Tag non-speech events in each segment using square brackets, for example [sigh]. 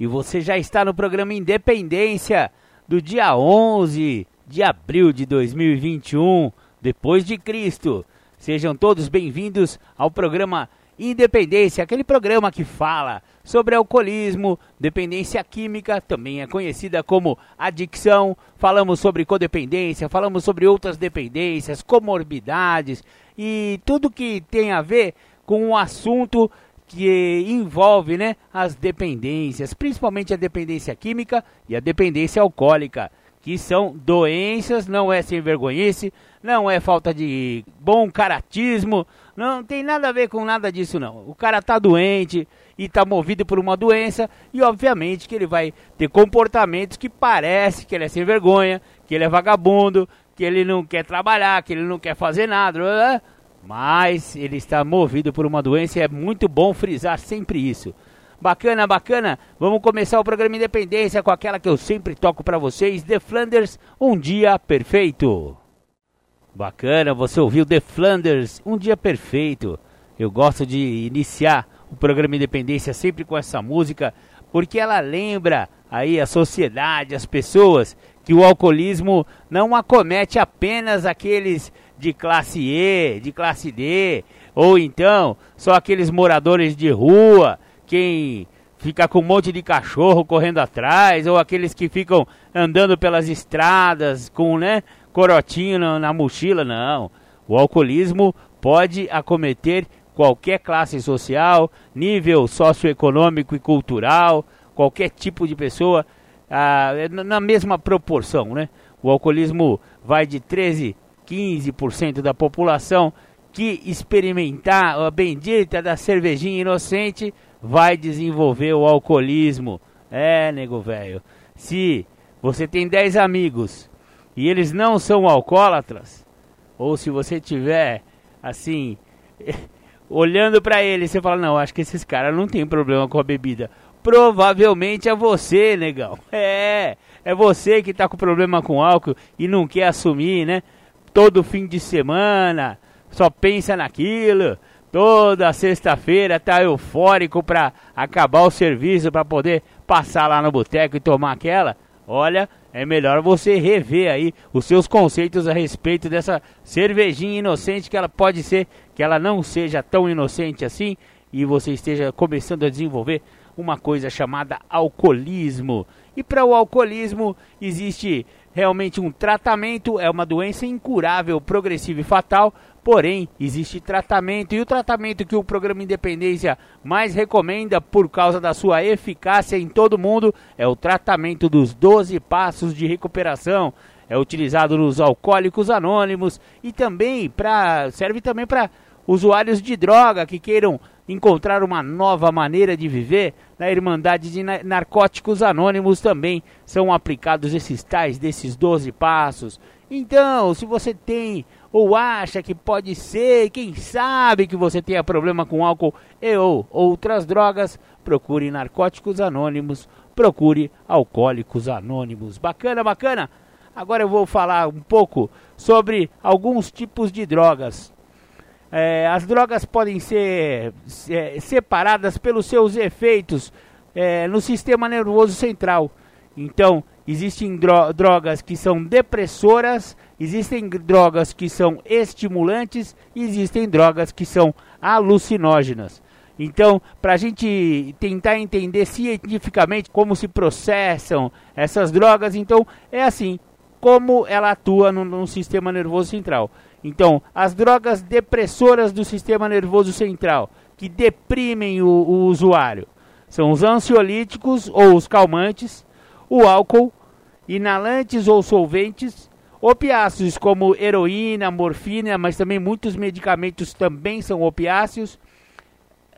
E você já está no programa Independência do dia 11 de abril de 2021, depois de Cristo. Sejam todos bem-vindos ao programa Independência, aquele programa que fala sobre alcoolismo, dependência química, também é conhecida como adicção. Falamos sobre codependência, falamos sobre outras dependências, comorbidades e tudo que tem a ver com o assunto que envolve né, as dependências, principalmente a dependência química e a dependência alcoólica, que são doenças, não é sem vergonhice, não é falta de bom caratismo, não tem nada a ver com nada disso não. O cara tá doente e tá movido por uma doença e obviamente que ele vai ter comportamentos que parece que ele é sem vergonha, que ele é vagabundo, que ele não quer trabalhar, que ele não quer fazer nada, mas ele está movido por uma doença e é muito bom frisar sempre isso. Bacana, bacana. Vamos começar o programa Independência com aquela que eu sempre toco para vocês, The Flanders, um dia perfeito. Bacana, você ouviu The Flanders, um dia perfeito. Eu gosto de iniciar o programa Independência sempre com essa música, porque ela lembra aí a sociedade, as pessoas, que o alcoolismo não acomete apenas aqueles de classe E, de classe D, ou então só aqueles moradores de rua, quem fica com um monte de cachorro correndo atrás, ou aqueles que ficam andando pelas estradas com, né, corotinho na, na mochila, não. O alcoolismo pode acometer qualquer classe social, nível socioeconômico e cultural, qualquer tipo de pessoa, ah, na mesma proporção, né? O alcoolismo vai de 13 15% da população que experimentar a bendita da cervejinha inocente vai desenvolver o alcoolismo. É, nego velho. Se você tem 10 amigos e eles não são alcoólatras, ou se você tiver assim, [laughs] olhando para eles, você fala: "Não, acho que esses caras não tem problema com a bebida". Provavelmente é você, negão. [laughs] É, é você que tá com problema com álcool e não quer assumir, né? Todo fim de semana, só pensa naquilo. Toda sexta-feira tá eufórico para acabar o serviço para poder passar lá no boteco e tomar aquela. Olha, é melhor você rever aí os seus conceitos a respeito dessa cervejinha inocente que ela pode ser que ela não seja tão inocente assim e você esteja começando a desenvolver uma coisa chamada alcoolismo. E para o alcoolismo existe realmente um tratamento, é uma doença incurável, progressiva e fatal, porém existe tratamento e o tratamento que o programa Independência mais recomenda por causa da sua eficácia em todo mundo é o tratamento dos 12 passos de recuperação. É utilizado nos alcoólicos anônimos e também serve também para usuários de droga que queiram encontrar uma nova maneira de viver, na Irmandade de Narcóticos Anônimos também são aplicados esses tais desses 12 passos. Então, se você tem ou acha que pode ser, quem sabe que você tenha problema com álcool e ou outras drogas, procure Narcóticos Anônimos, procure Alcoólicos Anônimos. Bacana, bacana. Agora eu vou falar um pouco sobre alguns tipos de drogas. É, as drogas podem ser é, separadas pelos seus efeitos é, no sistema nervoso central. Então, existem dro drogas que são depressoras, existem drogas que são estimulantes, existem drogas que são alucinógenas. Então, para a gente tentar entender cientificamente como se processam essas drogas, então é assim, como ela atua no, no sistema nervoso central. Então, as drogas depressoras do sistema nervoso central, que deprimem o, o usuário, são os ansiolíticos ou os calmantes, o álcool, inalantes ou solventes, opiáceos como heroína, morfina, mas também muitos medicamentos também são opiáceos.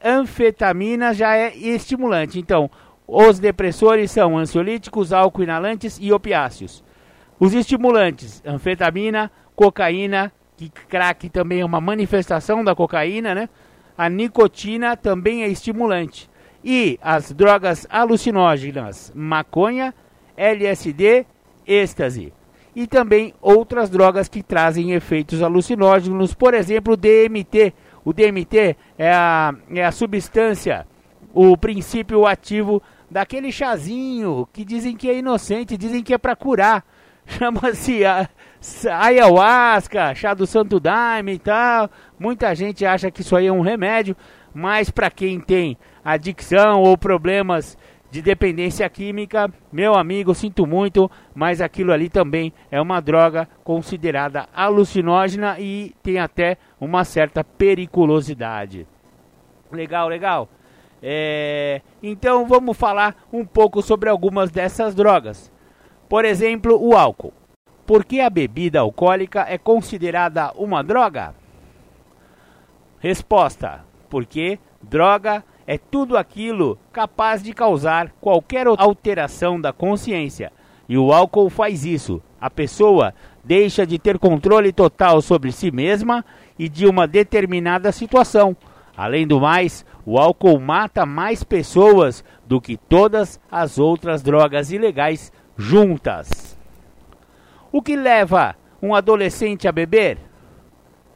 Anfetamina já é estimulante. Então, Os depressores são ansiolíticos, álcool inalantes e opiáceos. Os estimulantes, anfetamina, cocaína, que crack também é uma manifestação da cocaína, né? A nicotina também é estimulante. E as drogas alucinógenas, maconha, LSD, êxtase. E também outras drogas que trazem efeitos alucinógenos, por exemplo, o DMT. O DMT é a, é a substância, o princípio ativo daquele chazinho que dizem que é inocente, dizem que é para curar. [laughs] Chama-se ayahuasca, chá do santo daime e tal. Muita gente acha que isso aí é um remédio, mas para quem tem adicção ou problemas de dependência química, meu amigo, sinto muito, mas aquilo ali também é uma droga considerada alucinógena e tem até uma certa periculosidade. Legal, legal. É, então vamos falar um pouco sobre algumas dessas drogas. Por exemplo, o álcool. Por que a bebida alcoólica é considerada uma droga? Resposta: porque droga é tudo aquilo capaz de causar qualquer alteração da consciência. E o álcool faz isso. A pessoa deixa de ter controle total sobre si mesma e de uma determinada situação. Além do mais, o álcool mata mais pessoas do que todas as outras drogas ilegais juntas. O que leva um adolescente a beber?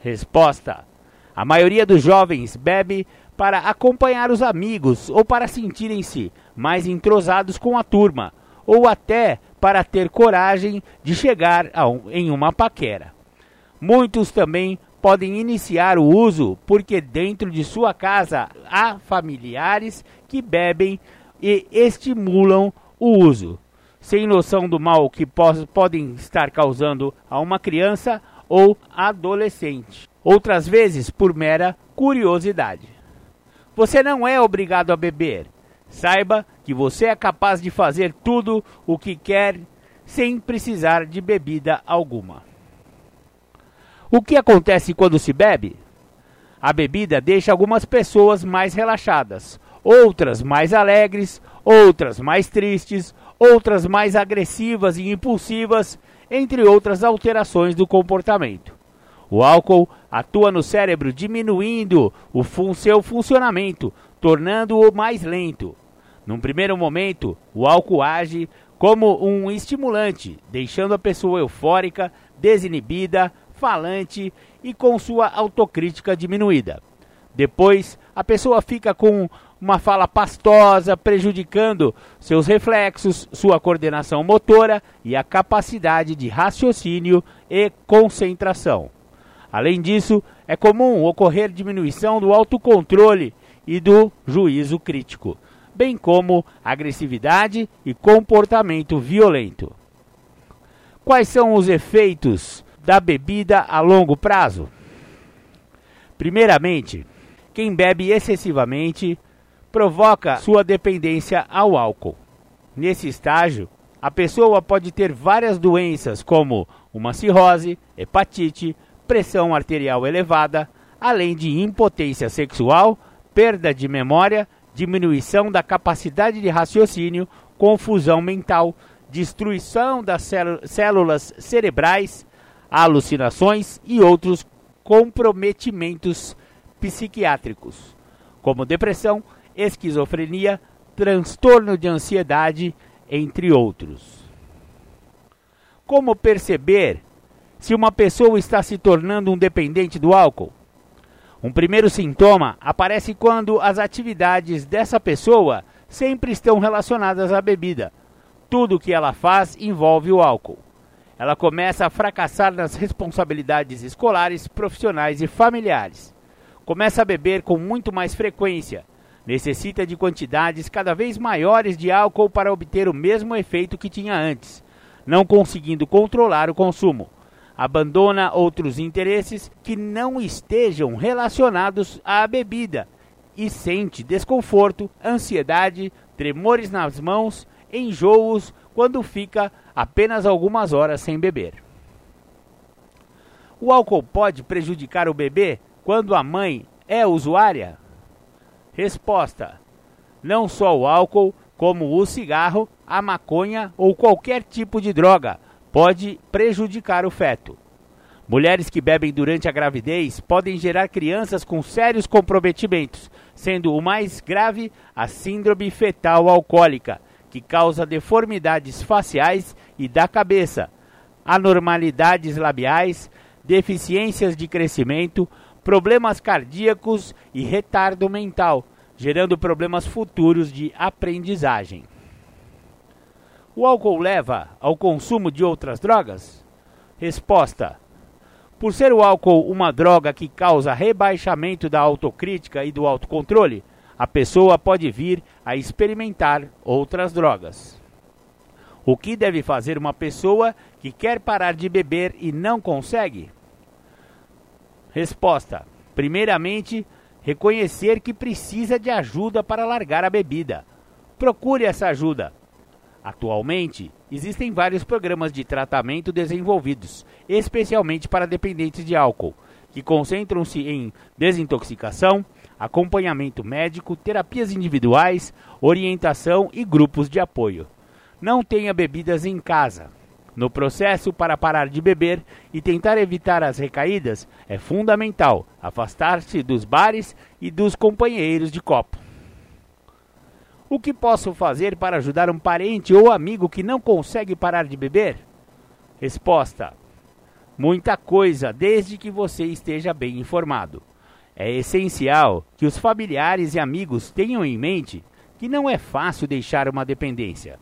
Resposta: A maioria dos jovens bebe para acompanhar os amigos ou para sentirem-se mais entrosados com a turma, ou até para ter coragem de chegar um, em uma paquera. Muitos também podem iniciar o uso porque dentro de sua casa há familiares que bebem e estimulam o uso, sem noção do mal que podem estar causando a uma criança ou adolescente. Outras vezes por mera curiosidade. Você não é obrigado a beber. Saiba que você é capaz de fazer tudo o que quer sem precisar de bebida alguma. O que acontece quando se bebe? A bebida deixa algumas pessoas mais relaxadas, outras mais alegres, outras mais tristes, outras mais agressivas e impulsivas, entre outras alterações do comportamento. O álcool atua no cérebro diminuindo o fun seu funcionamento, tornando-o mais lento. Num primeiro momento, o álcool age como um estimulante, deixando a pessoa eufórica, desinibida, falante e com sua autocrítica diminuída. Depois, a pessoa fica com uma fala pastosa, prejudicando seus reflexos, sua coordenação motora e a capacidade de raciocínio e concentração. Além disso, é comum ocorrer diminuição do autocontrole e do juízo crítico, bem como agressividade e comportamento violento. Quais são os efeitos da bebida a longo prazo? Primeiramente, quem bebe excessivamente provoca sua dependência ao álcool. Nesse estágio, a pessoa pode ter várias doenças como uma cirrose, hepatite, pressão arterial elevada, além de impotência sexual, perda de memória, diminuição da capacidade de raciocínio, confusão mental, destruição das células cerebrais, alucinações e outros comprometimentos psiquiátricos, como depressão, esquizofrenia, transtorno de ansiedade, entre outros. Como perceber se uma pessoa está se tornando um dependente do álcool? Um primeiro sintoma aparece quando as atividades dessa pessoa sempre estão relacionadas à bebida. Tudo o que ela faz envolve o álcool. Ela começa a fracassar nas responsabilidades escolares, profissionais e familiares. Começa a beber com muito mais frequência. Necessita de quantidades cada vez maiores de álcool para obter o mesmo efeito que tinha antes, não conseguindo controlar o consumo abandona outros interesses que não estejam relacionados à bebida e sente desconforto, ansiedade, tremores nas mãos, enjoos quando fica apenas algumas horas sem beber. O álcool pode prejudicar o bebê quando a mãe é usuária? Resposta: Não só o álcool, como o cigarro, a maconha ou qualquer tipo de droga, pode prejudicar o feto. Mulheres que bebem durante a gravidez podem gerar crianças com sérios comprometimentos, sendo o mais grave a síndrome fetal alcoólica, que causa deformidades faciais e da cabeça, anormalidades labiais, deficiências de crescimento, problemas cardíacos e retardo mental, gerando problemas futuros de aprendizagem. O álcool leva ao consumo de outras drogas? Resposta: por ser o álcool uma droga que causa rebaixamento da autocrítica e do autocontrole, a pessoa pode vir a experimentar outras drogas. O que deve fazer uma pessoa que quer parar de beber e não consegue? Resposta: Primeiramente, reconhecer que precisa de ajuda para largar a bebida. Procure essa ajuda. Atualmente, existem vários programas de tratamento desenvolvidos, especialmente para dependentes de álcool, que concentram-se em desintoxicação, acompanhamento médico, terapias individuais, orientação e grupos de apoio. Não tenha bebidas em casa. No processo para parar de beber e tentar evitar as recaídas, é fundamental afastar-se dos bares e dos companheiros de copo. O que posso fazer para ajudar um parente ou amigo que não consegue parar de beber? Resposta: Muita coisa, desde que você esteja bem informado. É essencial que os familiares e amigos tenham em mente que não é fácil deixar uma dependência.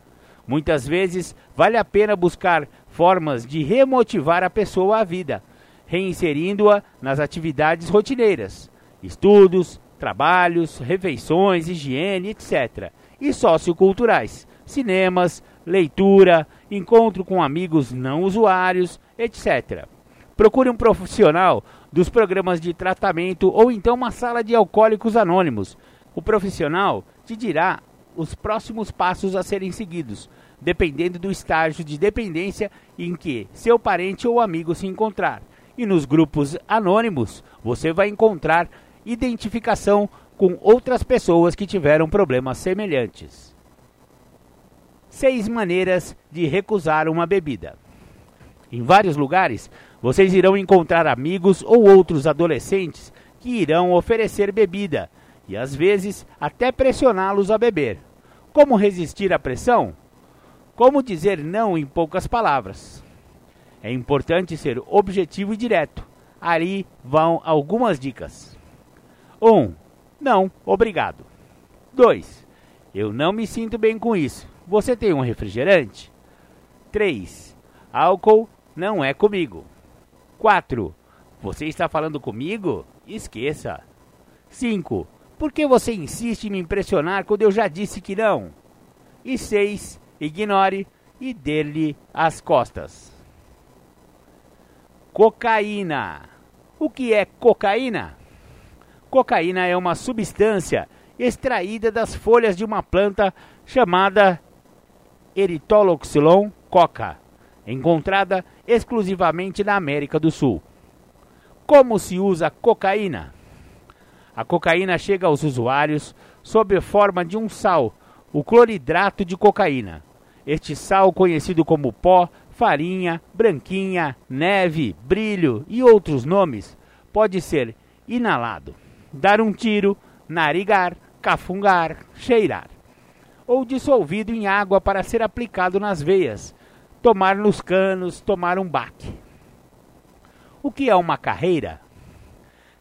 Muitas vezes vale a pena buscar formas de remotivar a pessoa à vida, reinserindo-a nas atividades rotineiras, estudos, trabalhos, refeições, higiene, etc. E socioculturais, cinemas, leitura, encontro com amigos não usuários, etc. Procure um profissional dos programas de tratamento ou então uma sala de alcoólicos anônimos. O profissional te dirá os próximos passos a serem seguidos, dependendo do estágio de dependência em que seu parente ou amigo se encontrar. E nos grupos anônimos, você vai encontrar identificação com outras pessoas que tiveram problemas semelhantes. Seis maneiras de recusar uma bebida. Em vários lugares, vocês irão encontrar amigos ou outros adolescentes que irão oferecer bebida e às vezes até pressioná-los a beber. Como resistir à pressão? Como dizer não em poucas palavras? É importante ser objetivo e direto. Ali vão algumas dicas. 1. Um, não, obrigado. 2. Eu não me sinto bem com isso. Você tem um refrigerante? 3. Álcool não é comigo. 4. Você está falando comigo? Esqueça. 5. Por que você insiste em me impressionar quando eu já disse que não? E 6. Ignore e dê-lhe as costas. Cocaína. O que é cocaína? Cocaína é uma substância extraída das folhas de uma planta chamada Erythroxylon coca, encontrada exclusivamente na América do Sul. Como se usa cocaína? A cocaína chega aos usuários sob forma de um sal, o cloridrato de cocaína. Este sal, conhecido como pó, farinha, branquinha, neve, brilho e outros nomes, pode ser inalado dar um tiro, narigar, cafungar, cheirar. Ou dissolvido em água para ser aplicado nas veias, tomar nos canos, tomar um baque. O que é uma carreira?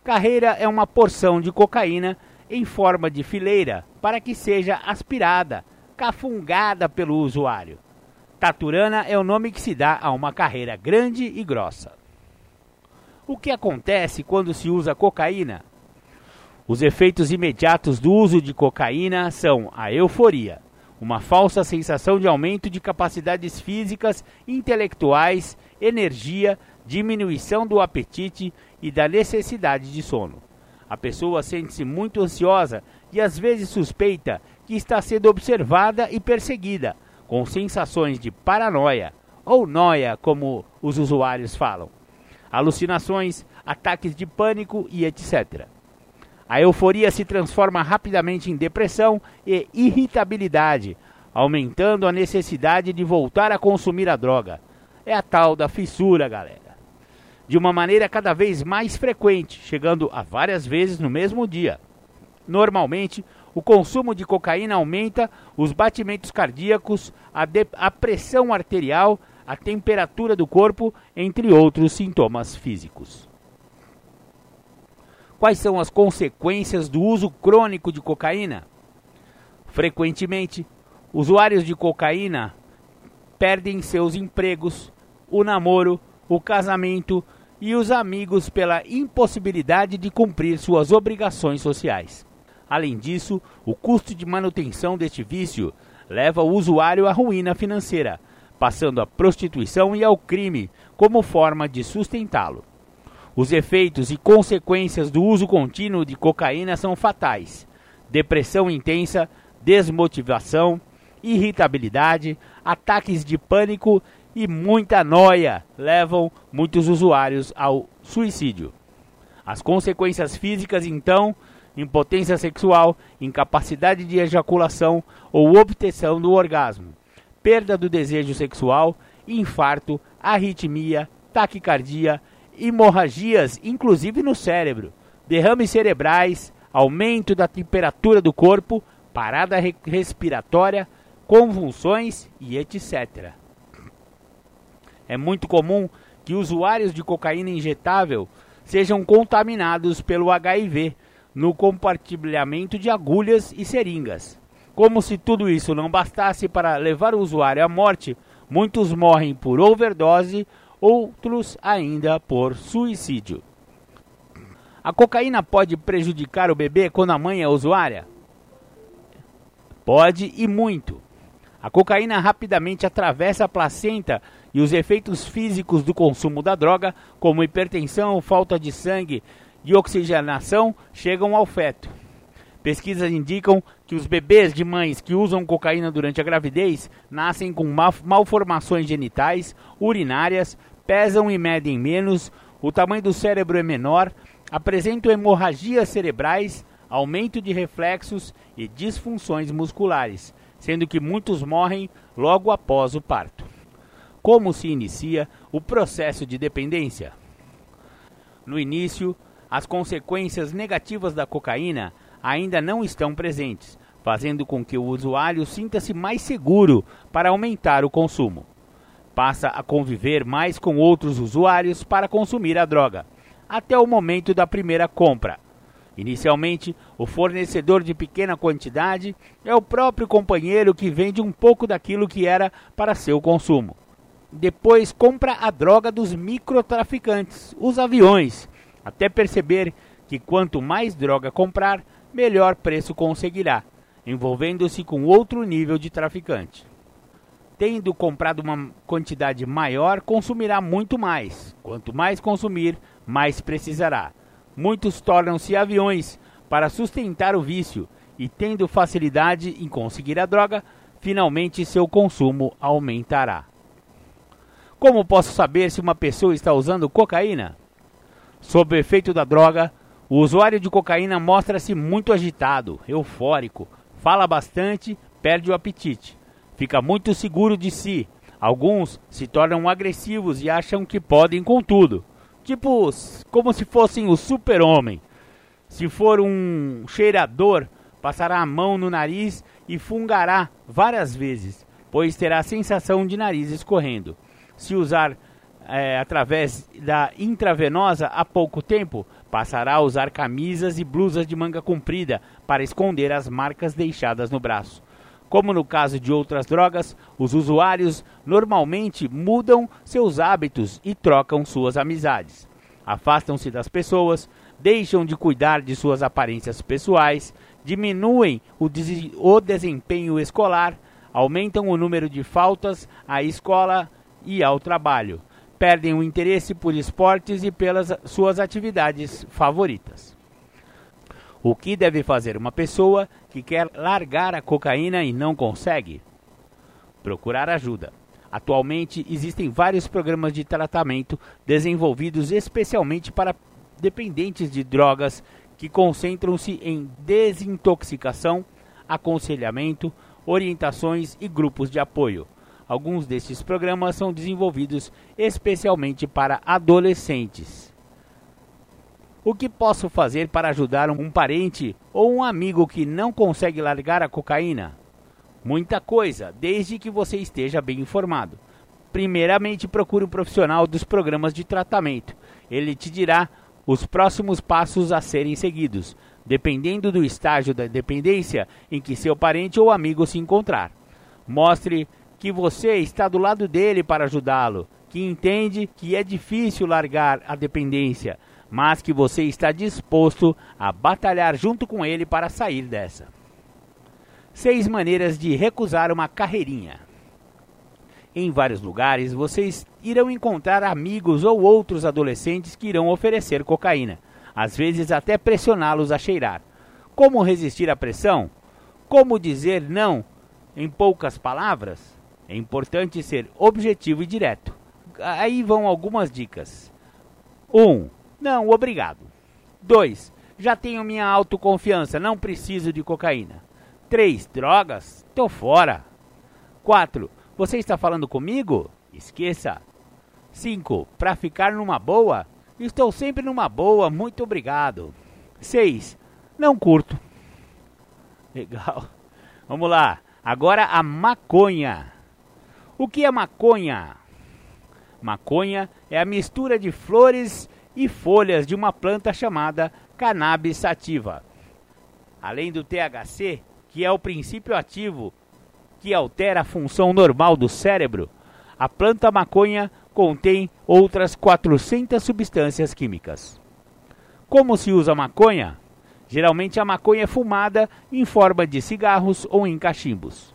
Carreira é uma porção de cocaína em forma de fileira para que seja aspirada, cafungada pelo usuário. Taturana é o nome que se dá a uma carreira grande e grossa. O que acontece quando se usa cocaína? Os efeitos imediatos do uso de cocaína são a euforia, uma falsa sensação de aumento de capacidades físicas, intelectuais, energia, diminuição do apetite e da necessidade de sono. A pessoa sente-se muito ansiosa e às vezes suspeita que está sendo observada e perseguida, com sensações de paranoia ou noia, como os usuários falam, alucinações, ataques de pânico e etc. A euforia se transforma rapidamente em depressão e irritabilidade, aumentando a necessidade de voltar a consumir a droga. É a tal da fissura, galera. De uma maneira cada vez mais frequente, chegando a várias vezes no mesmo dia. Normalmente, o consumo de cocaína aumenta os batimentos cardíacos, a, a pressão arterial, a temperatura do corpo, entre outros sintomas físicos. Quais são as consequências do uso crônico de cocaína? Frequentemente, usuários de cocaína perdem seus empregos, o namoro, o casamento e os amigos pela impossibilidade de cumprir suas obrigações sociais. Além disso, o custo de manutenção deste vício leva o usuário à ruína financeira, passando à prostituição e ao crime como forma de sustentá-lo. Os efeitos e consequências do uso contínuo de cocaína são fatais: depressão intensa, desmotivação, irritabilidade, ataques de pânico e muita noia levam muitos usuários ao suicídio. As consequências físicas, então, impotência sexual, incapacidade de ejaculação ou obtenção do orgasmo, perda do desejo sexual, infarto, arritmia, taquicardia, hemorragias, inclusive no cérebro, derrames cerebrais, aumento da temperatura do corpo, parada respiratória, convulsões e etc. É muito comum que usuários de cocaína injetável sejam contaminados pelo HIV no compartilhamento de agulhas e seringas. Como se tudo isso não bastasse para levar o usuário à morte, muitos morrem por overdose, outros ainda por suicídio. A cocaína pode prejudicar o bebê quando a mãe é usuária? Pode e muito. A cocaína rapidamente atravessa a placenta e os efeitos físicos do consumo da droga, como hipertensão, falta de sangue, de oxigenação chegam ao feto. Pesquisas indicam que os bebês de mães que usam cocaína durante a gravidez nascem com malformações genitais, urinárias, pesam e medem menos, o tamanho do cérebro é menor, apresentam hemorragias cerebrais, aumento de reflexos e disfunções musculares, sendo que muitos morrem logo após o parto. Como se inicia o processo de dependência? No início, as consequências negativas da cocaína ainda não estão presentes, fazendo com que o usuário sinta-se mais seguro para aumentar o consumo. Passa a conviver mais com outros usuários para consumir a droga, até o momento da primeira compra. Inicialmente, o fornecedor de pequena quantidade é o próprio companheiro que vende um pouco daquilo que era para seu consumo. Depois compra a droga dos microtraficantes, os aviões, até perceber que quanto mais droga comprar, melhor preço conseguirá, envolvendo-se com outro nível de traficante. Tendo comprado uma quantidade maior, consumirá muito mais. Quanto mais consumir, mais precisará. Muitos tornam-se aviões para sustentar o vício e, tendo facilidade em conseguir a droga, finalmente seu consumo aumentará. Como posso saber se uma pessoa está usando cocaína? Sob o efeito da droga, o usuário de cocaína mostra-se muito agitado, eufórico, fala bastante, perde o apetite, fica muito seguro de si. Alguns se tornam agressivos e acham que podem com tudo, tipo como se fossem o super-homem. Se for um cheirador, passará a mão no nariz e fungará várias vezes, pois terá a sensação de nariz escorrendo. Se usar é, através da intravenosa há pouco tempo, passará a usar camisas e blusas de manga comprida para esconder as marcas deixadas no braço. Como no caso de outras drogas, os usuários normalmente mudam seus hábitos e trocam suas amizades. Afastam-se das pessoas, deixam de cuidar de suas aparências pessoais, diminuem o, des o desempenho escolar, aumentam o número de faltas à escola e ao trabalho perdem o interesse por esportes e pelas suas atividades favoritas. O que deve fazer uma pessoa que quer largar a cocaína e não consegue? Procurar ajuda. Atualmente existem vários programas de tratamento desenvolvidos especialmente para dependentes de drogas que concentram-se em desintoxicação, aconselhamento, orientações e grupos de apoio. Alguns desses programas são desenvolvidos especialmente para adolescentes. O que posso fazer para ajudar um parente ou um amigo que não consegue largar a cocaína? Muita coisa, desde que você esteja bem informado. Primeiramente, procure um profissional dos programas de tratamento. Ele te dirá os próximos passos a serem seguidos, dependendo do estágio da dependência em que seu parente ou amigo se encontrar. Mostre que você está do lado dele para ajudá-lo, que entende que é difícil largar a dependência, mas que você está disposto a batalhar junto com ele para sair dessa. Seis maneiras de recusar uma carreirinha. Em vários lugares, vocês irão encontrar amigos ou outros adolescentes que irão oferecer cocaína, às vezes até pressioná-los a cheirar. Como resistir à pressão? Como dizer não em poucas palavras? É importante ser objetivo e direto. Aí vão algumas dicas. 1. Um, não, obrigado. 2. Já tenho minha autoconfiança, não preciso de cocaína. 3. Drogas? Tô fora. 4. Você está falando comigo? Esqueça. 5. Para ficar numa boa? Estou sempre numa boa, muito obrigado. 6. Não curto. Legal. Vamos lá. Agora a maconha. O que é maconha? Maconha é a mistura de flores e folhas de uma planta chamada cannabis sativa. Além do THC, que é o princípio ativo que altera a função normal do cérebro, a planta maconha contém outras 400 substâncias químicas. Como se usa maconha? Geralmente a maconha é fumada em forma de cigarros ou em cachimbos.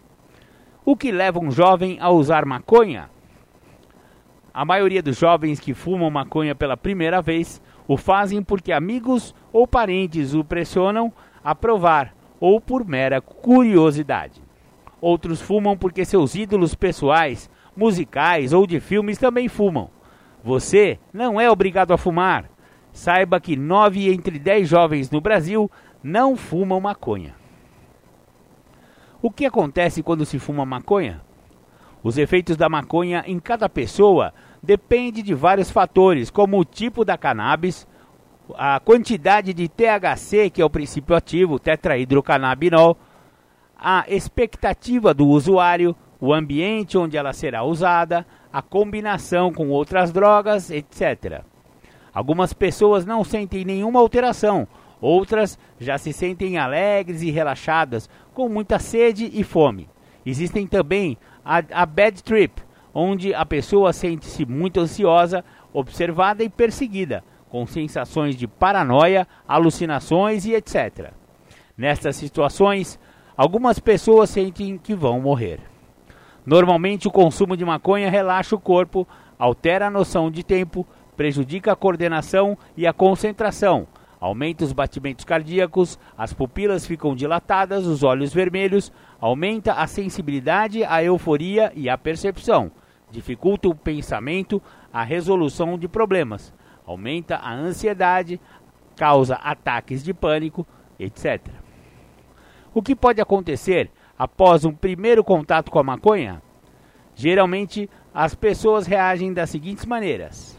O que leva um jovem a usar maconha? A maioria dos jovens que fumam maconha pela primeira vez o fazem porque amigos ou parentes o pressionam a provar ou por mera curiosidade. Outros fumam porque seus ídolos pessoais, musicais ou de filmes também fumam. Você não é obrigado a fumar. Saiba que 9 entre 10 jovens no Brasil não fumam maconha. O que acontece quando se fuma maconha? Os efeitos da maconha em cada pessoa depende de vários fatores, como o tipo da cannabis, a quantidade de THC, que é o princípio ativo, tetrahidrocannabinol, a expectativa do usuário, o ambiente onde ela será usada, a combinação com outras drogas, etc. Algumas pessoas não sentem nenhuma alteração, outras já se sentem alegres e relaxadas, com muita sede e fome. Existem também a, a bad trip, onde a pessoa sente-se muito ansiosa, observada e perseguida, com sensações de paranoia, alucinações e etc. Nestas situações, Algumas pessoas sentem que vão morrer. Normalmente, o consumo de maconha relaxa o corpo, altera a noção de tempo, prejudica a coordenação e a concentração, aumenta os batimentos cardíacos, as pupilas ficam dilatadas, os olhos vermelhos, aumenta a sensibilidade, a euforia e a percepção, dificulta o pensamento, a resolução de problemas, aumenta a ansiedade, causa ataques de pânico, etc. O que pode acontecer após um primeiro contato com a maconha? Geralmente, as pessoas reagem das seguintes maneiras: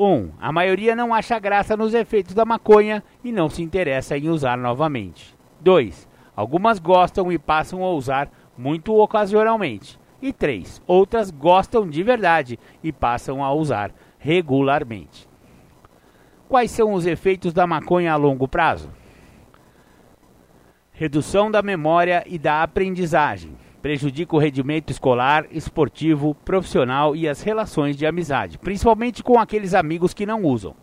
1. Um, a maioria não acha graça nos efeitos da maconha e não se interessa em usar novamente. 2. Algumas gostam e passam a usar muito ocasionalmente. E 3. Outras gostam de verdade e passam a usar regularmente. Quais são os efeitos da maconha a longo prazo? redução da memória e da aprendizagem, prejudica o rendimento escolar, esportivo, profissional e as relações de amizade, principalmente com aqueles amigos que não usam.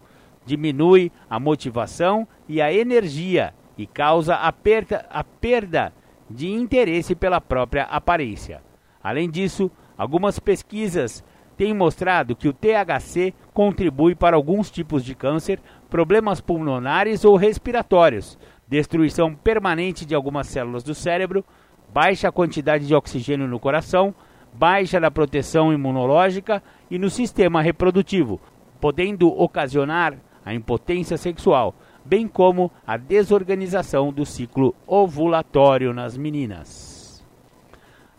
Diminui a motivação e a energia e causa a perda, a perda de interesse pela própria aparência. Além disso, algumas pesquisas têm mostrado que o THC contribui para alguns tipos de câncer, problemas pulmonares ou respiratórios, destruição permanente de algumas células do cérebro, baixa quantidade de oxigênio no coração, baixa na proteção imunológica e no sistema reprodutivo, podendo ocasionar a impotência sexual, bem como a desorganização do ciclo ovulatório nas meninas.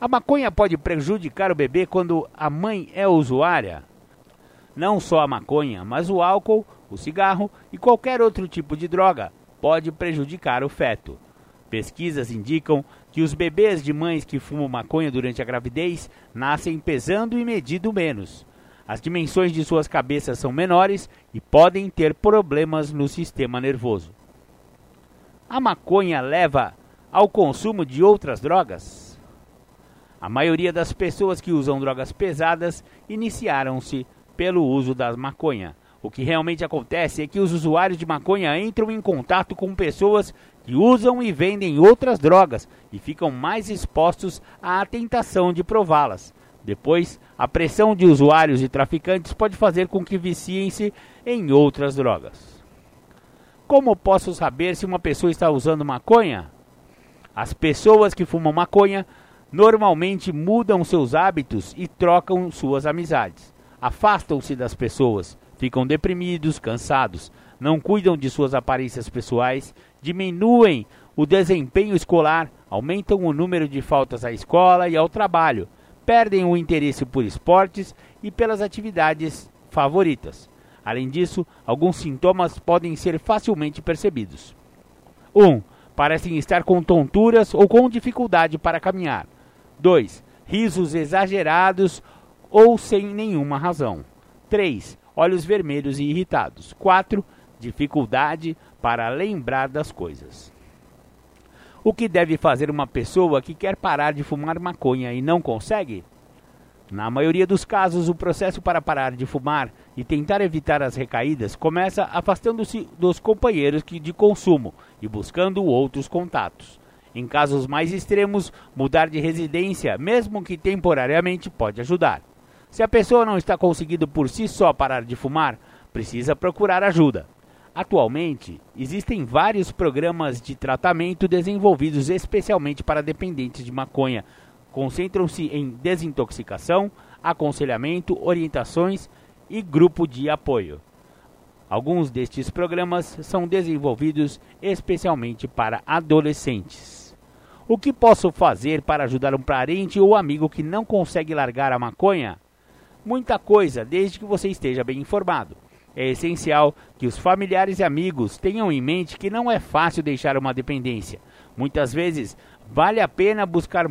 A maconha pode prejudicar o bebê quando a mãe é usuária? Não só a maconha, mas o álcool, o cigarro e qualquer outro tipo de droga pode prejudicar o feto. Pesquisas indicam que os bebês de mães que fumam maconha durante a gravidez nascem pesando e medindo menos. As dimensões de suas cabeças são menores e podem ter problemas no sistema nervoso. A maconha leva ao consumo de outras drogas? A maioria das pessoas que usam drogas pesadas iniciaram-se pelo uso da maconha. O que realmente acontece é que os usuários de maconha entram em contato com pessoas usam e vendem outras drogas e ficam mais expostos à tentação de prová-las. Depois, a pressão de usuários e traficantes pode fazer com que viciem-se em outras drogas. Como posso saber se uma pessoa está usando maconha? As pessoas que fumam maconha normalmente mudam seus hábitos e trocam suas amizades afastam-se das pessoas, ficam deprimidos, cansados, não cuidam de suas aparências pessoais, diminuem o desempenho escolar, aumentam o número de faltas à escola e ao trabalho, perdem o interesse por esportes e pelas atividades favoritas. Além disso, alguns sintomas podem ser facilmente percebidos. 1. Um, parecem estar com tonturas ou com dificuldade para caminhar. 2. Risos exagerados ou sem nenhuma razão. 3. Olhos vermelhos e irritados. 4. Dificuldade para lembrar das coisas. O que deve fazer uma pessoa que quer parar de fumar maconha e não consegue? Na maioria dos casos, o processo para parar de fumar e tentar evitar as recaídas começa afastando-se dos companheiros de consumo e buscando outros contatos. Em casos mais extremos, mudar de residência, mesmo que temporariamente, pode ajudar. Se a pessoa não está conseguindo por si só parar de fumar, precisa procurar ajuda. Atualmente, existem vários programas de tratamento desenvolvidos especialmente para dependentes de maconha. Concentram-se em desintoxicação, aconselhamento, orientações e grupo de apoio. Alguns destes programas são desenvolvidos especialmente para adolescentes. O que posso fazer para ajudar um parente ou amigo que não consegue largar a maconha? muita coisa, desde que você esteja bem informado. É essencial que os familiares e amigos tenham em mente que não é fácil deixar uma dependência. Muitas vezes, vale a pena buscar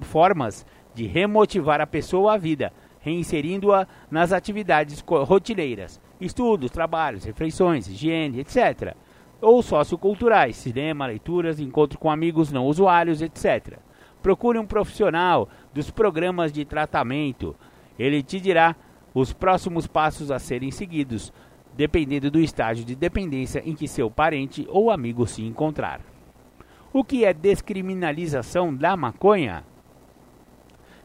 formas de remotivar a pessoa à vida, reinserindo-a nas atividades rotineiras, estudos, trabalhos, refeições, higiene, etc. Ou socioculturais, cinema, leituras, encontro com amigos não usuários, etc. Procure um profissional dos programas de tratamento, ele te dirá os próximos passos a serem seguidos, dependendo do estágio de dependência em que seu parente ou amigo se encontrar. O que é descriminalização da maconha?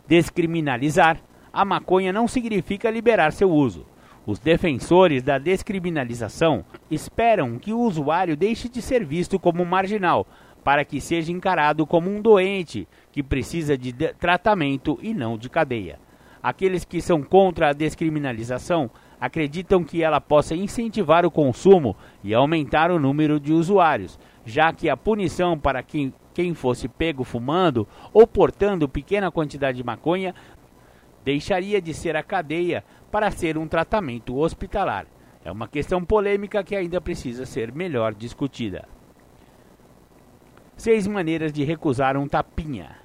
Descriminalizar a maconha não significa liberar seu uso. Os defensores da descriminalização esperam que o usuário deixe de ser visto como marginal, para que seja encarado como um doente que precisa de tratamento e não de cadeia. Aqueles que são contra a descriminalização acreditam que ela possa incentivar o consumo e aumentar o número de usuários, já que a punição para quem, quem fosse pego fumando ou portando pequena quantidade de maconha deixaria de ser a cadeia para ser um tratamento hospitalar. É uma questão polêmica que ainda precisa ser melhor discutida. Seis maneiras de recusar um tapinha.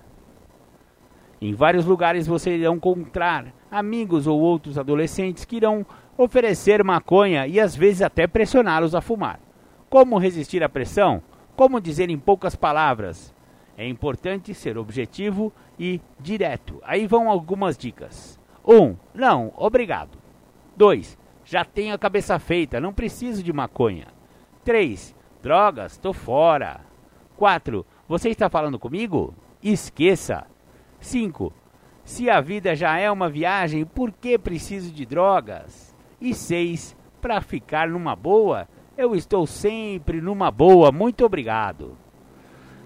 Em vários lugares você irá encontrar amigos ou outros adolescentes que irão oferecer maconha e às vezes até pressioná-los a fumar. Como resistir à pressão? Como dizer em poucas palavras? É importante ser objetivo e direto. Aí vão algumas dicas. 1. Um, não, obrigado. 2. Já tenho a cabeça feita, não preciso de maconha. 3. Drogas, tô fora. 4. Você está falando comigo? Esqueça. 5. Se a vida já é uma viagem, por que preciso de drogas? E 6. Para ficar numa boa, eu estou sempre numa boa. Muito obrigado.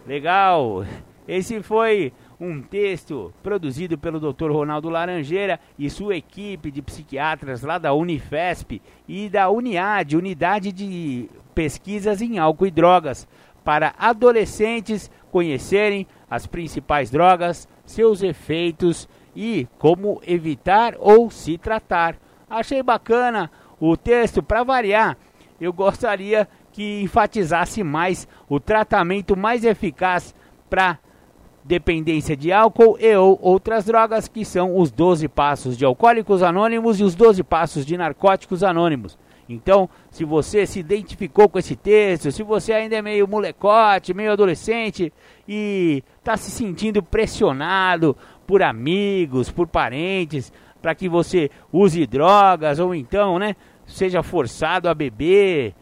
Legal. Esse foi um texto produzido pelo Dr. Ronaldo Laranjeira e sua equipe de psiquiatras lá da Unifesp e da Uniad, Unidade de pesquisas em álcool e drogas para adolescentes conhecerem as principais drogas, seus efeitos e como evitar ou se tratar. Achei bacana o texto para variar. Eu gostaria que enfatizasse mais o tratamento mais eficaz para dependência de álcool e ou outras drogas, que são os 12 passos de alcoólicos anônimos e os 12 passos de narcóticos anônimos. Então, se você se identificou com esse texto, se você ainda é meio molecote, meio adolescente e está se sentindo pressionado por amigos, por parentes, para que você use drogas ou então, né, seja forçado a beber,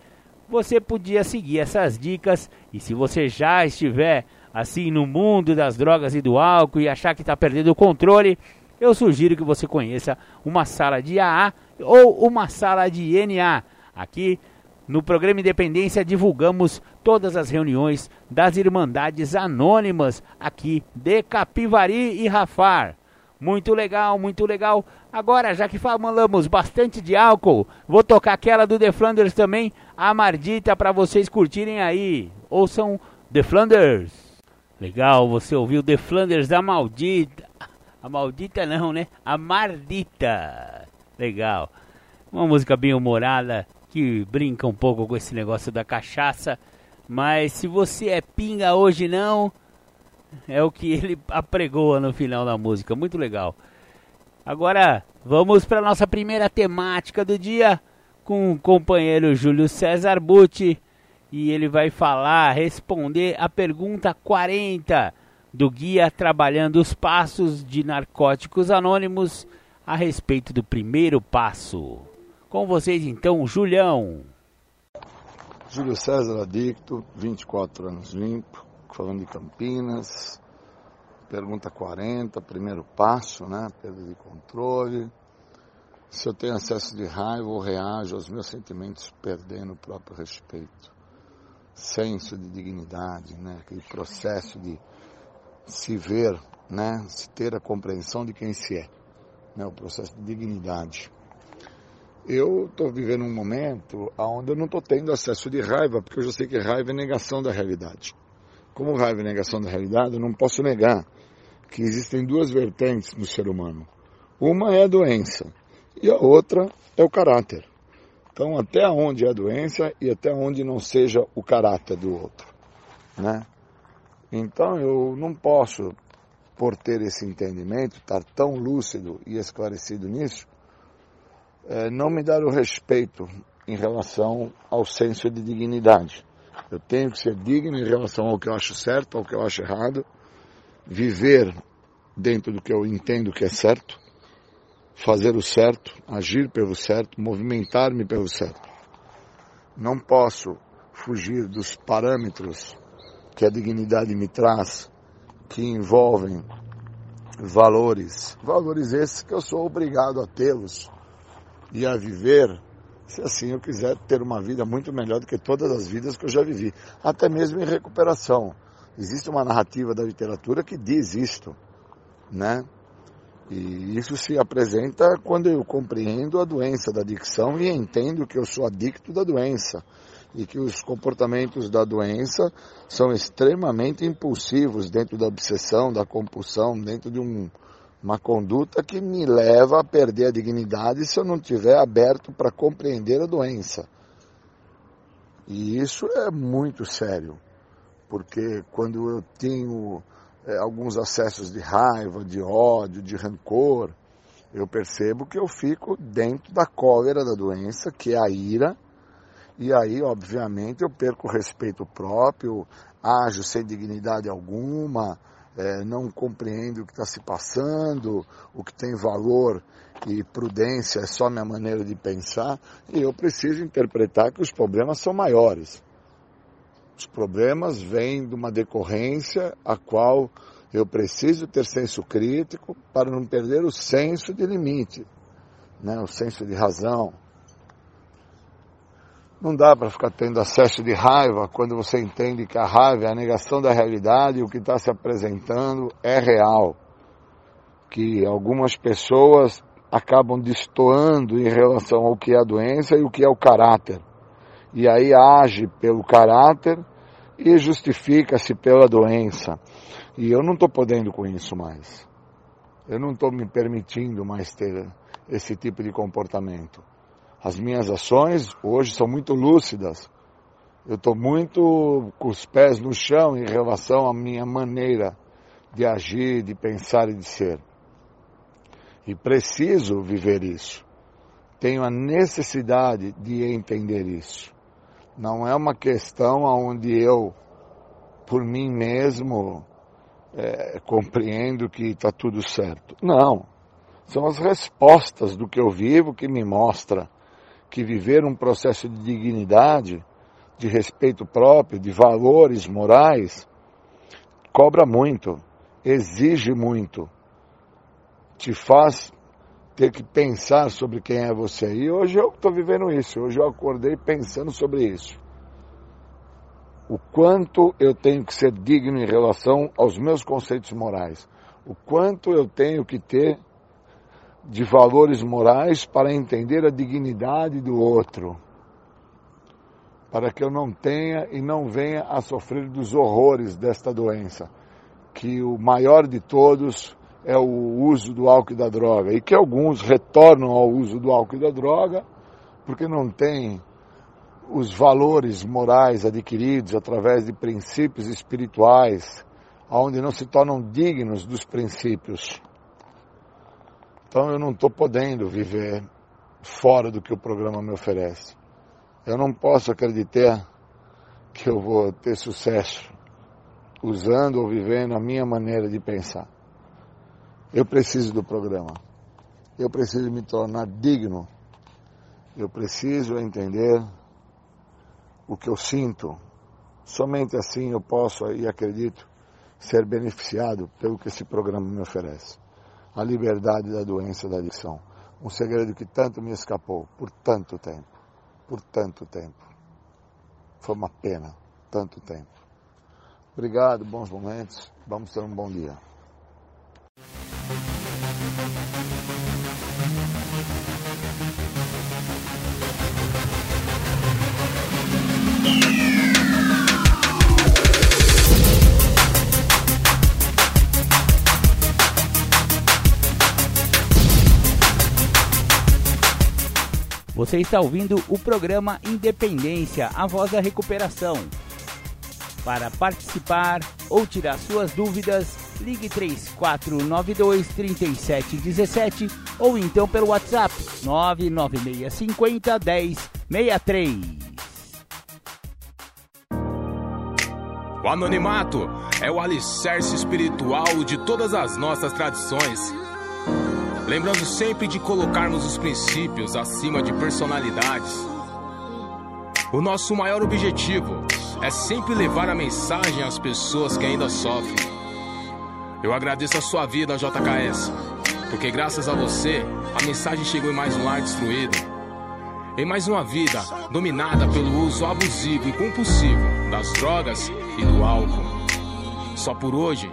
você podia seguir essas dicas e se você já estiver assim no mundo das drogas e do álcool e achar que está perdendo o controle, eu sugiro que você conheça uma sala de AA ou uma sala de NA. Aqui no programa Independência divulgamos todas as reuniões das Irmandades Anônimas aqui de Capivari e Rafar. Muito legal, muito legal. Agora, já que falamos bastante de álcool, vou tocar aquela do The Flanders também, a Mardita, para vocês curtirem aí. Ouçam The Flanders. Legal, você ouviu The Flanders, a maldita. A maldita não, né? A Mardita. Legal. Uma música bem humorada que brinca um pouco com esse negócio da cachaça. Mas se você é pinga hoje não, é o que ele apregoa no final da música. Muito legal. Agora vamos para nossa primeira temática do dia com o companheiro Júlio César Butti e ele vai falar, responder a pergunta 40 do guia Trabalhando os Passos de Narcóticos Anônimos a respeito do primeiro passo. Com vocês então, Julião. Júlio César Adicto, 24 anos limpo, falando de Campinas. Pergunta 40, primeiro passo, né? Perda de controle. Se eu tenho acesso de raiva ou reajo aos meus sentimentos perdendo o próprio respeito. Senso de dignidade, né? Aquele processo de se ver, né, se ter a compreensão de quem se é, né, o processo de dignidade. Eu estou vivendo um momento onde eu não estou tendo acesso de raiva, porque eu já sei que raiva é negação da realidade. Como raiva é negação da realidade, eu não posso negar que existem duas vertentes no ser humano. Uma é a doença e a outra é o caráter. Então, até onde é a doença e até onde não seja o caráter do outro, né? Então eu não posso, por ter esse entendimento, estar tão lúcido e esclarecido nisso, é, não me dar o respeito em relação ao senso de dignidade. Eu tenho que ser digno em relação ao que eu acho certo, ao que eu acho errado, viver dentro do que eu entendo que é certo, fazer o certo, agir pelo certo, movimentar-me pelo certo. Não posso fugir dos parâmetros que a dignidade me traz, que envolvem valores, valores esses que eu sou obrigado a tê-los e a viver, se assim eu quiser ter uma vida muito melhor do que todas as vidas que eu já vivi, até mesmo em recuperação. Existe uma narrativa da literatura que diz isto, né? E isso se apresenta quando eu compreendo a doença da adicção e entendo que eu sou adicto da doença e que os comportamentos da doença são extremamente impulsivos dentro da obsessão, da compulsão, dentro de um, uma conduta que me leva a perder a dignidade se eu não estiver aberto para compreender a doença. E isso é muito sério, porque quando eu tenho é, alguns acessos de raiva, de ódio, de rancor, eu percebo que eu fico dentro da cólera da doença, que é a ira, e aí, obviamente, eu perco o respeito próprio, ajo sem dignidade alguma, é, não compreendo o que está se passando, o que tem valor e prudência é só minha maneira de pensar, e eu preciso interpretar que os problemas são maiores. Os problemas vêm de uma decorrência a qual eu preciso ter senso crítico para não perder o senso de limite, né? o senso de razão, não dá para ficar tendo acesso de raiva quando você entende que a raiva é a negação da realidade e o que está se apresentando é real. Que algumas pessoas acabam destoando em relação ao que é a doença e o que é o caráter. e aí age pelo caráter e justifica-se pela doença. E eu não estou podendo com isso mais. Eu não estou me permitindo mais ter esse tipo de comportamento. As minhas ações hoje são muito lúcidas. Eu estou muito com os pés no chão em relação à minha maneira de agir, de pensar e de ser. E preciso viver isso. Tenho a necessidade de entender isso. Não é uma questão onde eu, por mim mesmo, é, compreendo que está tudo certo. Não. São as respostas do que eu vivo que me mostra que viver um processo de dignidade, de respeito próprio, de valores morais, cobra muito exige muito, te faz ter que pensar sobre quem é você. E hoje eu estou vivendo isso, hoje eu acordei pensando sobre isso. O quanto eu tenho que ser digno em relação aos meus conceitos morais. O quanto eu tenho que ter de valores morais para entender a dignidade do outro. Para que eu não tenha e não venha a sofrer dos horrores desta doença que o maior de todos é o uso do álcool e da droga e que alguns retornam ao uso do álcool e da droga porque não têm os valores morais adquiridos através de princípios espirituais, onde não se tornam dignos dos princípios. Então eu não estou podendo viver fora do que o programa me oferece. Eu não posso acreditar que eu vou ter sucesso usando ou vivendo a minha maneira de pensar. Eu preciso do programa. Eu preciso me tornar digno. Eu preciso entender o que eu sinto. Somente assim eu posso e acredito ser beneficiado pelo que esse programa me oferece. A liberdade da doença da adicção. Um segredo que tanto me escapou por tanto tempo. Por tanto tempo. Foi uma pena, tanto tempo. Obrigado, bons momentos. Vamos ter um bom dia. Você está ouvindo o programa Independência, a voz da recuperação. Para participar ou tirar suas dúvidas, ligue 3492 3717 ou então pelo WhatsApp 99650 1063. O anonimato é o alicerce espiritual de todas as nossas tradições. Lembrando sempre de colocarmos os princípios acima de personalidades. O nosso maior objetivo é sempre levar a mensagem às pessoas que ainda sofrem. Eu agradeço a sua vida, JKS, porque graças a você, a mensagem chegou em mais um lar destruído. Em mais uma vida dominada pelo uso abusivo e compulsivo das drogas e do álcool. Só por hoje,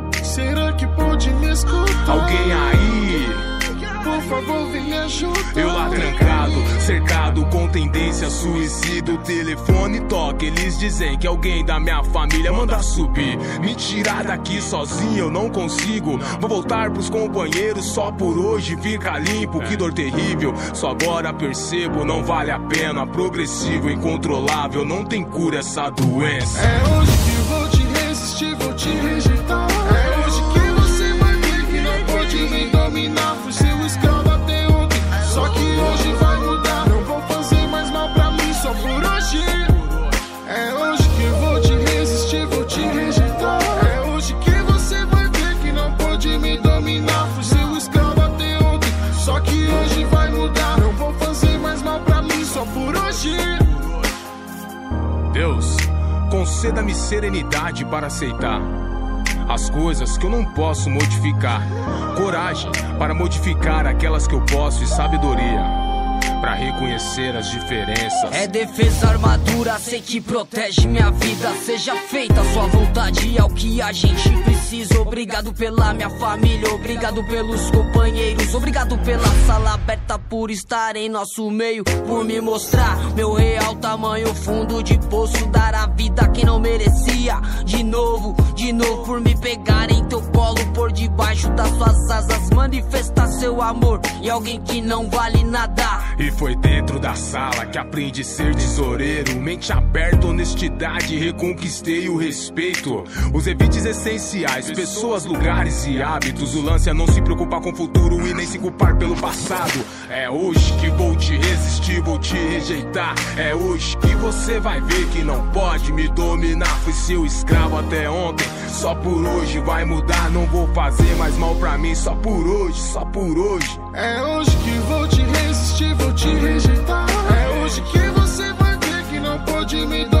Será que pode me escutar? Alguém aí? Por favor, vem me ajudar. Eu lá trancado, cercado com tendência a suicídio. O telefone toca, eles dizem que alguém da minha família manda subir. Me tirar daqui sozinho, eu não consigo. Vou voltar pros companheiros só por hoje. Fica limpo, que dor terrível. Só agora percebo, não vale a pena. Progressivo, incontrolável, não tem cura essa doença. É hoje que vou te resistir, vou te rejeitar. É conceda-me serenidade para aceitar as coisas que eu não posso modificar, coragem para modificar aquelas que eu posso e sabedoria para reconhecer as diferenças. É defesa, armadura, sei que protege minha vida. Seja feita a sua vontade, é o que a gente precisa. Obrigado pela minha família, obrigado pelos companheiros, obrigado pela sala aberta por estar em nosso meio, por me mostrar meu real tamanho, fundo de poço, dar a vida a quem não merecia. De novo, de novo, por me pegar em teu colo, por debaixo das suas asas, manifestar seu amor e alguém que não vale nada. E foi dentro da sala que aprendi a ser tesoureiro. Mente aberta, honestidade, reconquistei o respeito. Os evites essenciais, pessoas, lugares e hábitos. O lance é não se preocupar com o futuro e nem se culpar pelo passado. É hoje que vou te resistir, vou te rejeitar. É hoje que você vai ver que não pode me dominar. Fui seu escravo até ontem, só por hoje vai mudar. Não vou fazer mais mal pra mim, só por hoje, só por hoje. É hoje que vou te resistir, vou te rejeitar. É hoje que você vai ver que não pode me dominar.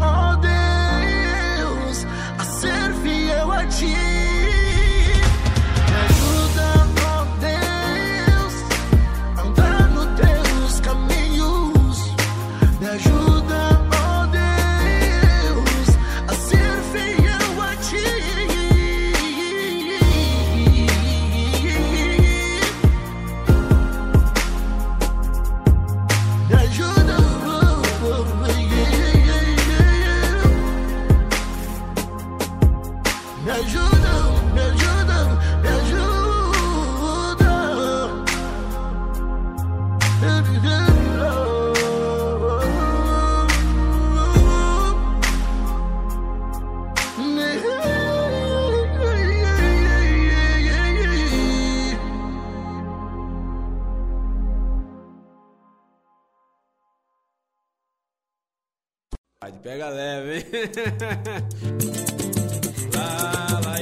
pega leve, hein? [laughs] lá, lá, lá,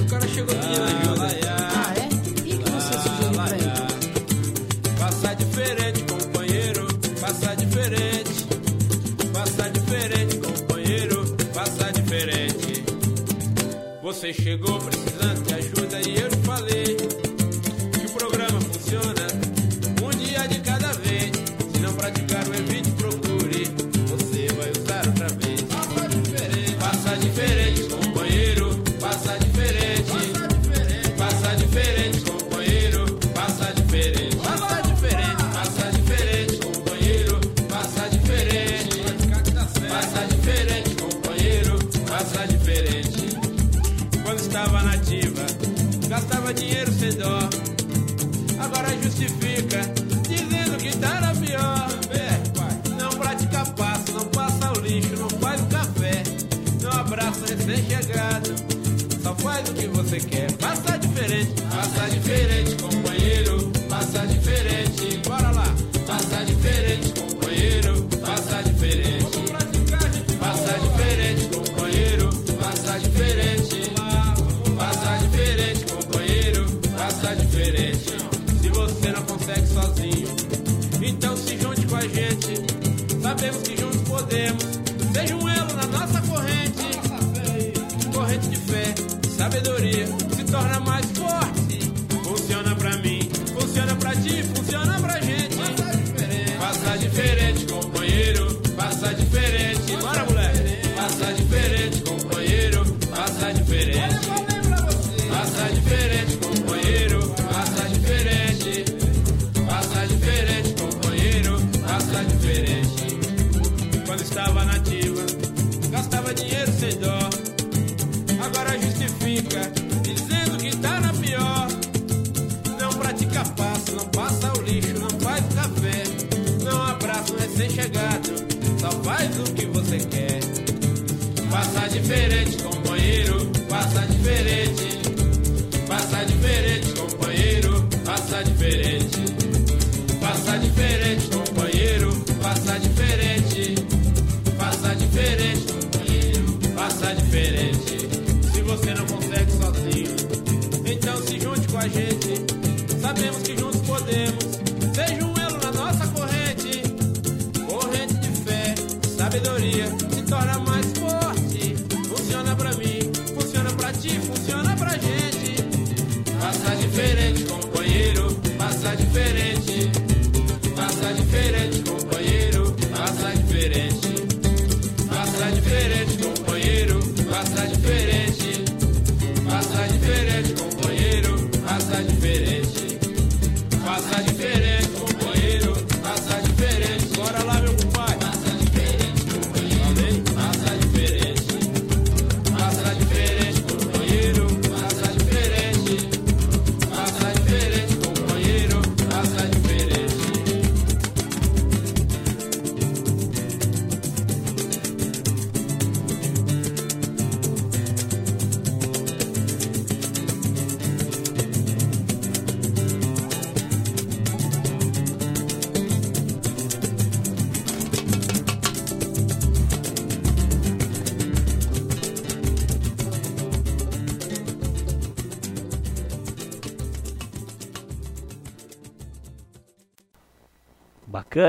O cara chegou pedindo ajuda. Ah, é? E que você sugeriu pra ele? Passa diferente, companheiro. Passa diferente. Passa diferente, companheiro. Passa diferente. Você chegou precisando de ajuda e eu diferente, companheiro, passa diferente. Passa diferente, companheiro, passa diferente. Passa diferente, companheiro, passa diferente. Passa diferente, companheiro, passa diferente. Se você não consegue sozinho, então se junte com a gente. Diferente.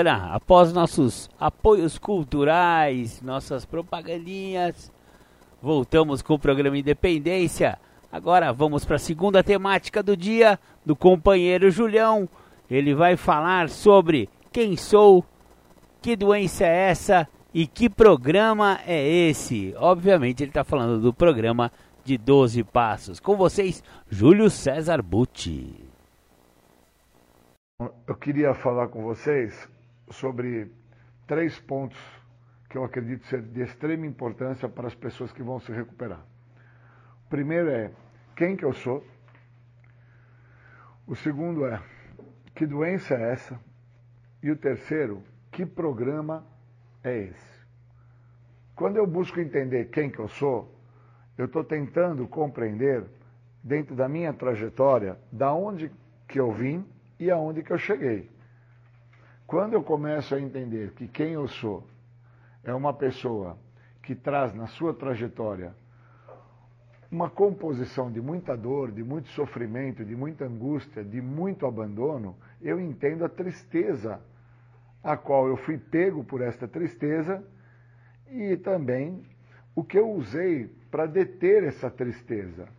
Após nossos apoios culturais, nossas propagandinhas, voltamos com o programa Independência. Agora vamos para a segunda temática do dia do companheiro Julião. Ele vai falar sobre quem sou, que doença é essa e que programa é esse. Obviamente ele está falando do programa de 12 passos. Com vocês, Júlio César Butti. Eu queria falar com vocês sobre três pontos que eu acredito ser de extrema importância para as pessoas que vão se recuperar. O primeiro é quem que eu sou. O segundo é que doença é essa? E o terceiro, que programa é esse? Quando eu busco entender quem que eu sou, eu estou tentando compreender dentro da minha trajetória da onde que eu vim e aonde que eu cheguei. Quando eu começo a entender que quem eu sou é uma pessoa que traz na sua trajetória uma composição de muita dor, de muito sofrimento, de muita angústia, de muito abandono, eu entendo a tristeza a qual eu fui pego por esta tristeza e também o que eu usei para deter essa tristeza.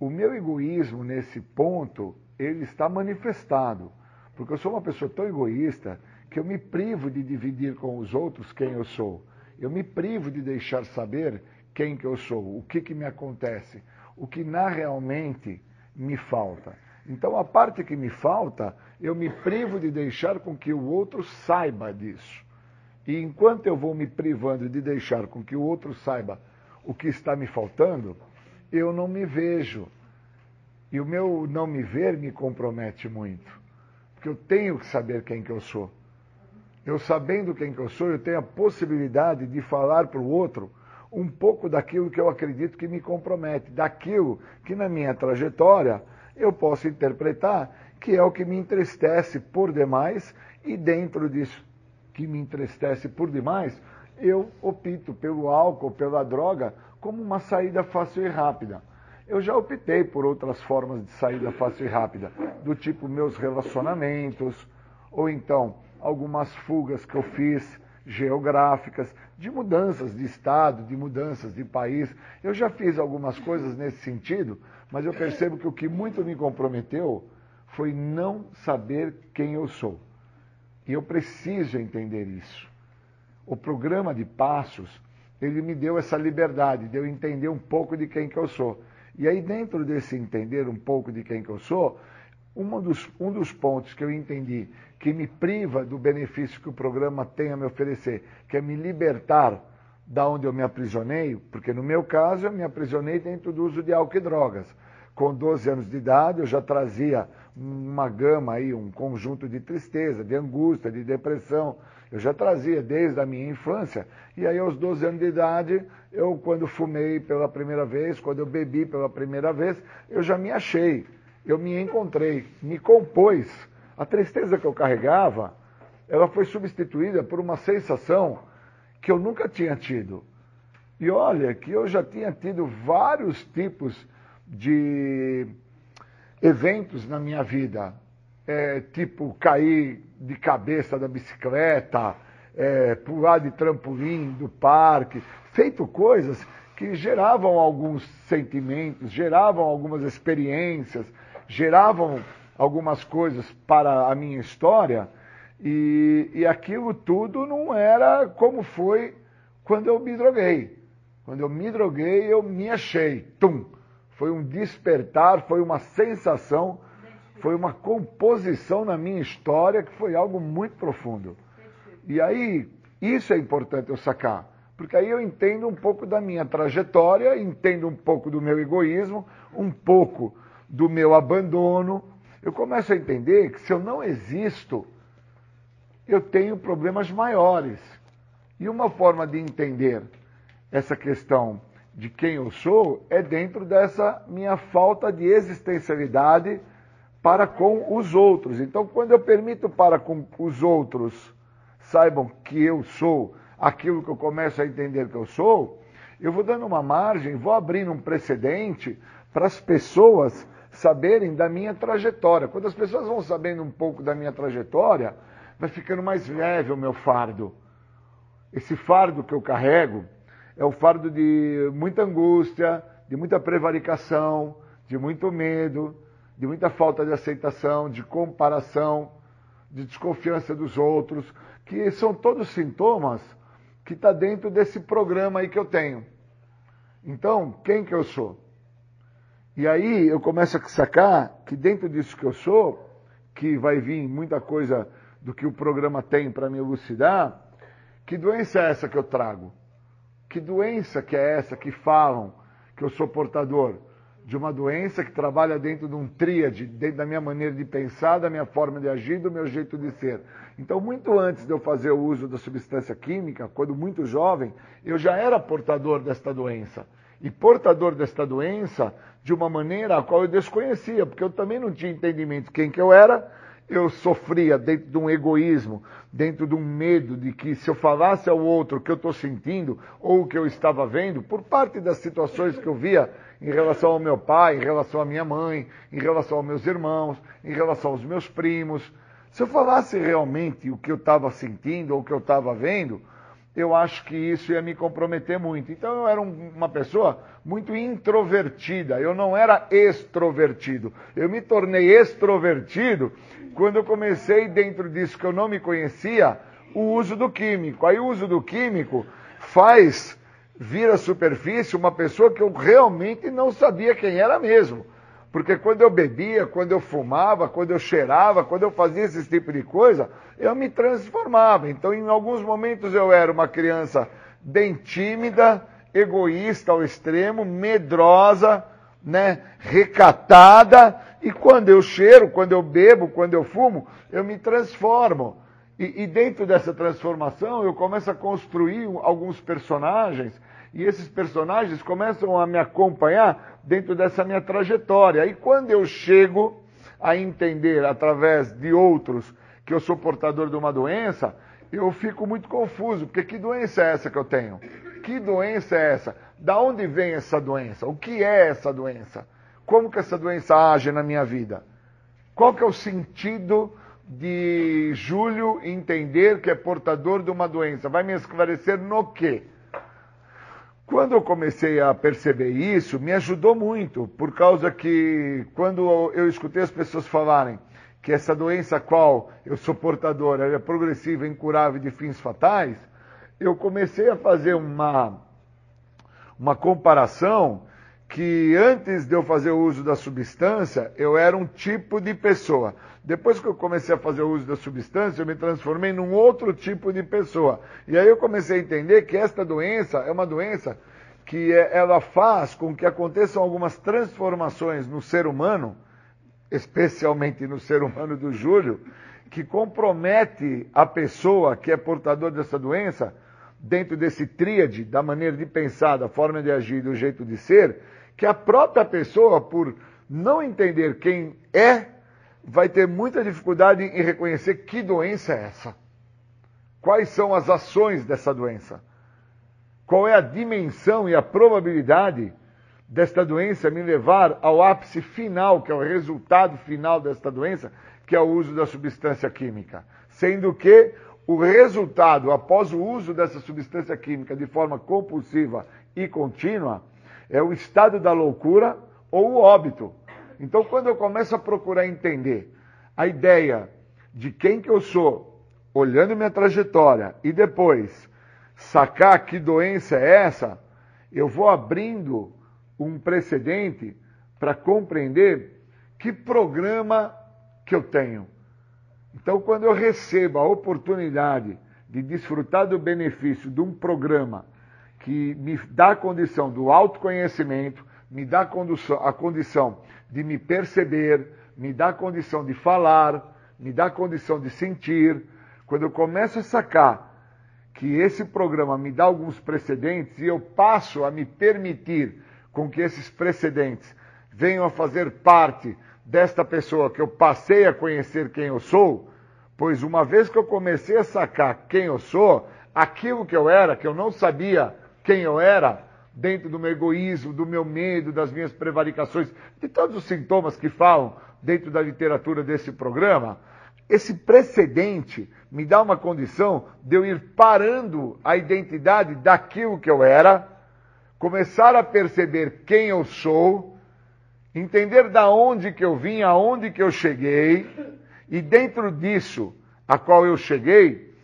O meu egoísmo nesse ponto, ele está manifestado, porque eu sou uma pessoa tão egoísta que eu me privo de dividir com os outros quem eu sou. Eu me privo de deixar saber quem que eu sou, o que que me acontece, o que na realmente me falta. Então a parte que me falta, eu me privo de deixar com que o outro saiba disso. E enquanto eu vou me privando de deixar com que o outro saiba o que está me faltando, eu não me vejo. E o meu não me ver me compromete muito. Porque eu tenho que saber quem que eu sou. Eu sabendo quem que eu sou, eu tenho a possibilidade de falar para o outro um pouco daquilo que eu acredito que me compromete, daquilo que na minha trajetória eu posso interpretar que é o que me entristece por demais e dentro disso que me entristece por demais, eu opto pelo álcool, pela droga, como uma saída fácil e rápida. Eu já optei por outras formas de saída fácil e rápida, do tipo meus relacionamentos, ou então algumas fugas que eu fiz geográficas, de mudanças de estado, de mudanças de país. Eu já fiz algumas coisas nesse sentido, mas eu percebo que o que muito me comprometeu foi não saber quem eu sou. E eu preciso entender isso. O programa de passos, ele me deu essa liberdade de eu entender um pouco de quem que eu sou. E aí dentro desse entender um pouco de quem que eu sou, um dos, um dos pontos que eu entendi que me priva do benefício que o programa tem a me oferecer, que é me libertar da onde eu me aprisionei, porque no meu caso eu me aprisionei dentro do uso de álcool e drogas. Com 12 anos de idade eu já trazia uma gama aí, um conjunto de tristeza, de angústia, de depressão, Eu já trazia desde a minha infância. E aí, aos 12 anos de idade, eu, quando fumei pela primeira vez, quando eu bebi pela primeira vez, eu já me achei. Eu me encontrei, me compôs. A tristeza que eu carregava, ela foi substituída por uma sensação que eu nunca tinha tido. E olha que eu já tinha tido vários tipos de eventos na minha vida. É, tipo, cair de cabeça da bicicleta, é, pular de trampolim do parque, feito coisas que geravam alguns sentimentos, geravam algumas experiências, geravam algumas coisas para a minha história, e, e aquilo tudo não era como foi quando eu me droguei. Quando eu me droguei, eu me achei. Tum! Foi um despertar, foi uma sensação, foi uma composição na minha história que foi algo muito profundo. E aí, isso é importante eu sacar, porque aí eu entendo um pouco da minha trajetória, entendo um pouco do meu egoísmo, um pouco do meu abandono. Eu começo a entender que se eu não existo, eu tenho problemas maiores. E uma forma de entender essa questão de quem eu sou é dentro dessa minha falta de existencialidade para com os outros. Então, quando eu permito para com os outros saibam que eu sou aquilo que eu começo a entender que eu sou, eu vou dando uma margem, vou abrindo um precedente para as pessoas saberem da minha trajetória. Quando as pessoas vão sabendo um pouco da minha trajetória, vai ficando mais leve o meu fardo. Esse fardo que eu carrego é o fardo de muita angústia, de muita prevaricação, de muito medo, de muita falta de aceitação, de comparação, de desconfiança dos outros, que são todos sintomas que está dentro desse programa aí que eu tenho. Então, quem que eu sou? E aí eu começo a sacar que dentro disso que eu sou, que vai vir muita coisa do que o programa tem para me elucidar, que doença é essa que eu trago? Que doença que é essa que falam que eu sou portador? De uma doença que trabalha dentro de um tríade, dentro da minha maneira de pensar, da minha forma de agir, do meu jeito de ser. Então, muito antes de eu fazer o uso da substância química, quando muito jovem, eu já era portador desta doença. E portador desta doença de uma maneira a qual eu desconhecia, porque eu também não tinha entendimento de quem que eu era, eu sofria dentro de um egoísmo, dentro de um medo de que se eu falasse ao outro o que eu estou sentindo ou o que eu estava vendo, por parte das situações que eu via em relação ao meu pai, em relação à minha mãe, em relação aos meus irmãos, em relação aos meus primos, se eu falasse realmente o que eu estava sentindo ou o que eu estava vendo, eu acho que isso ia me comprometer muito. Então eu era um, uma pessoa muito introvertida, eu não era extrovertido. Eu me tornei extrovertido quando eu comecei, dentro disso que eu não me conhecia, o uso do químico. Aí o uso do químico faz vir à superfície uma pessoa que eu realmente não sabia quem era mesmo. Porque quando eu bebia, quando eu fumava, quando eu cheirava, quando eu fazia esse tipo de coisa, eu me transformava. Então, em alguns momentos eu era uma criança bem tímida, egoísta ao extremo, medrosa, né, recatada, e quando eu cheiro, quando eu bebo, quando eu fumo, eu me transformo. E, e dentro dessa transformação eu começo a construir alguns personagens e esses personagens começam a me acompanhar dentro dessa minha trajetória. E quando eu chego a entender através de outros que eu sou portador de uma doença, eu fico muito confuso, porque que doença é essa que eu tenho? Que doença é essa? Da onde vem essa doença? O que é essa doença? Como que essa doença age na minha vida? Qual que é o sentido de Júlio entender que é portador de uma doença? Vai me esclarecer no quê? Quando eu comecei a perceber isso, me ajudou muito, por causa que quando eu escutei as pessoas falarem que essa doença qual eu sou portador é progressiva, incurável de fins fatais, eu comecei a fazer uma, uma comparação que antes de eu fazer o uso da substância, eu era um tipo de pessoa. Depois que eu comecei a fazer o uso da substância, eu me transformei num outro tipo de pessoa. E aí eu comecei a entender que esta doença é uma doença que é, ela faz com que aconteçam algumas transformações no ser humano, especialmente no ser humano do Júlio, que compromete a pessoa que é portador dessa doença, dentro desse tríade da maneira de pensar, da forma de agir, do jeito de ser, que a própria pessoa, por não entender quem é, vai ter muita dificuldade em reconhecer que doença é essa. Quais são as ações dessa doença? Qual é a dimensão e a probabilidade desta doença me levar ao ápice final, que é o resultado final desta doença, que é o uso da substância química? Sendo que o resultado, após o uso dessa substância química de forma compulsiva e contínua, é o estado da loucura ou o óbito. Então, quando eu começo a procurar entender a ideia de quem que eu sou, olhando minha trajetória, e depois sacar que doença é essa, eu vou abrindo um precedente para compreender que programa que eu tenho. Então, quando eu recebo a oportunidade de desfrutar do benefício de um programa que me dá a condição do autoconhecimento, me dá a condição, a condição de me perceber, me dá condição de falar, me dá condição de sentir, quando eu começo a sacar que esse programa me dá alguns precedentes e eu passo a me permitir com que esses precedentes venham a fazer parte desta pessoa que eu passei a conhecer quem eu sou, pois uma vez que eu comecei a sacar quem eu sou, aquilo que eu era, que eu não sabia quem eu era, dentro do meu egoísmo, do meu medo, das minhas prevaricações, de todos os sintomas que falam dentro da literatura desse programa, esse precedente me dá uma condição de eu ir parando a identidade daquilo que eu era, começar a perceber quem eu sou, entender da onde que eu vim, aonde que eu cheguei, e dentro disso, a qual eu cheguei,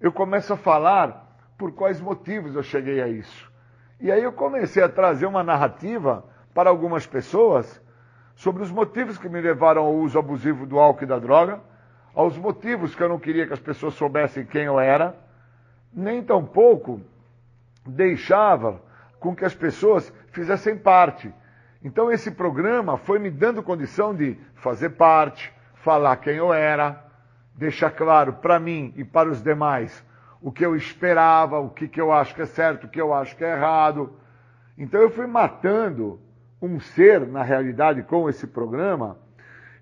eu começo a falar por quais motivos eu cheguei a isso. E aí eu comecei a trazer uma narrativa para algumas pessoas sobre os motivos que me levaram ao uso abusivo do álcool e da droga, aos motivos que eu não queria que as pessoas soubessem quem eu era, nem tampouco deixava com que as pessoas fizessem parte. Então esse programa foi me dando condição de fazer parte, falar quem eu era, deixar claro para mim e para os demais o que eu esperava, o que, que eu acho que é certo, o que eu acho que é errado. Então eu fui matando um ser, na realidade, com esse programa,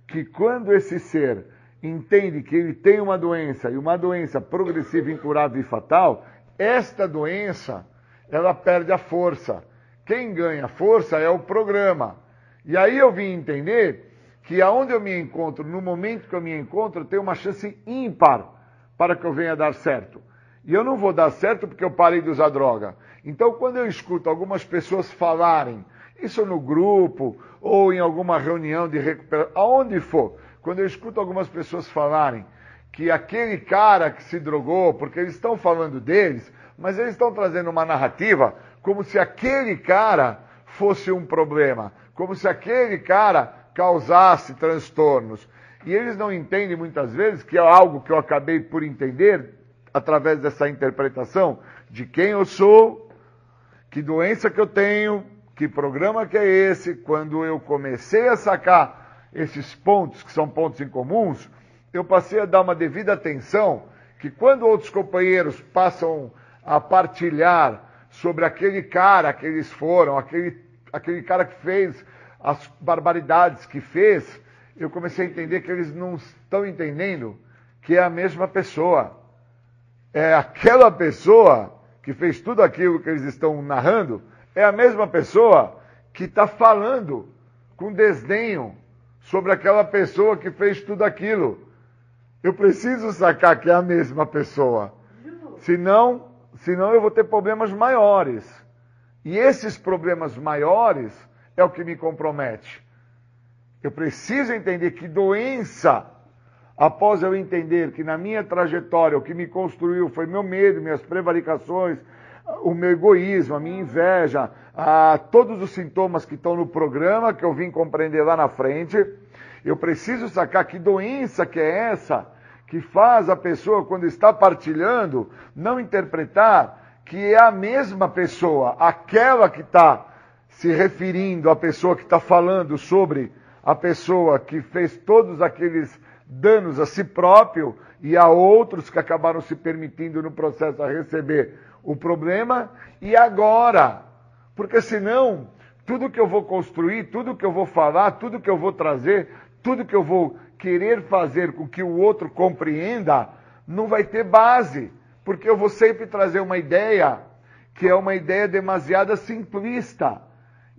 que quando esse ser entende que ele tem uma doença e uma doença progressiva, incurável e fatal, esta doença ela perde a força. Quem ganha força é o programa. E aí eu vim entender que aonde eu me encontro, no momento que eu me encontro, tem uma chance ímpar para que eu venha dar certo. E eu não vou dar certo porque eu parei de usar droga. Então, quando eu escuto algumas pessoas falarem, isso no grupo, ou em alguma reunião de recuperação, aonde for, quando eu escuto algumas pessoas falarem que aquele cara que se drogou, porque eles estão falando deles, mas eles estão trazendo uma narrativa como se aquele cara fosse um problema, como se aquele cara causasse transtornos. E eles não entendem muitas vezes que é algo que eu acabei por entender através dessa interpretação de quem eu sou, que doença que eu tenho, que programa que é esse, quando eu comecei a sacar esses pontos, que são pontos incomuns, eu passei a dar uma devida atenção que quando outros companheiros passam a partilhar sobre aquele cara que eles foram, aquele, aquele cara que fez as barbaridades que fez, eu comecei a entender que eles não estão entendendo que é a mesma pessoa é aquela pessoa que fez tudo aquilo que eles estão narrando, é a mesma pessoa que está falando com desdenho sobre aquela pessoa que fez tudo aquilo. Eu preciso sacar que é a mesma pessoa. Senão, senão eu vou ter problemas maiores. E esses problemas maiores é o que me compromete. Eu preciso entender que doença após eu entender que na minha trajetória o que me construiu foi meu medo, minhas prevaricações, o meu egoísmo, a minha inveja, a, todos os sintomas que estão no programa que eu vim compreender lá na frente, eu preciso sacar que doença que é essa que faz a pessoa, quando está partilhando, não interpretar que é a mesma pessoa, aquela que está se referindo à pessoa que está falando sobre a pessoa que fez todos aqueles danos a si próprio e a outros que acabaram se permitindo no processo a receber o problema. E agora? Porque senão, tudo que eu vou construir, tudo que eu vou falar, tudo que eu vou trazer, tudo que eu vou querer fazer com que o outro compreenda, não vai ter base. Porque eu vou sempre trazer uma ideia que é uma ideia demasiada simplista.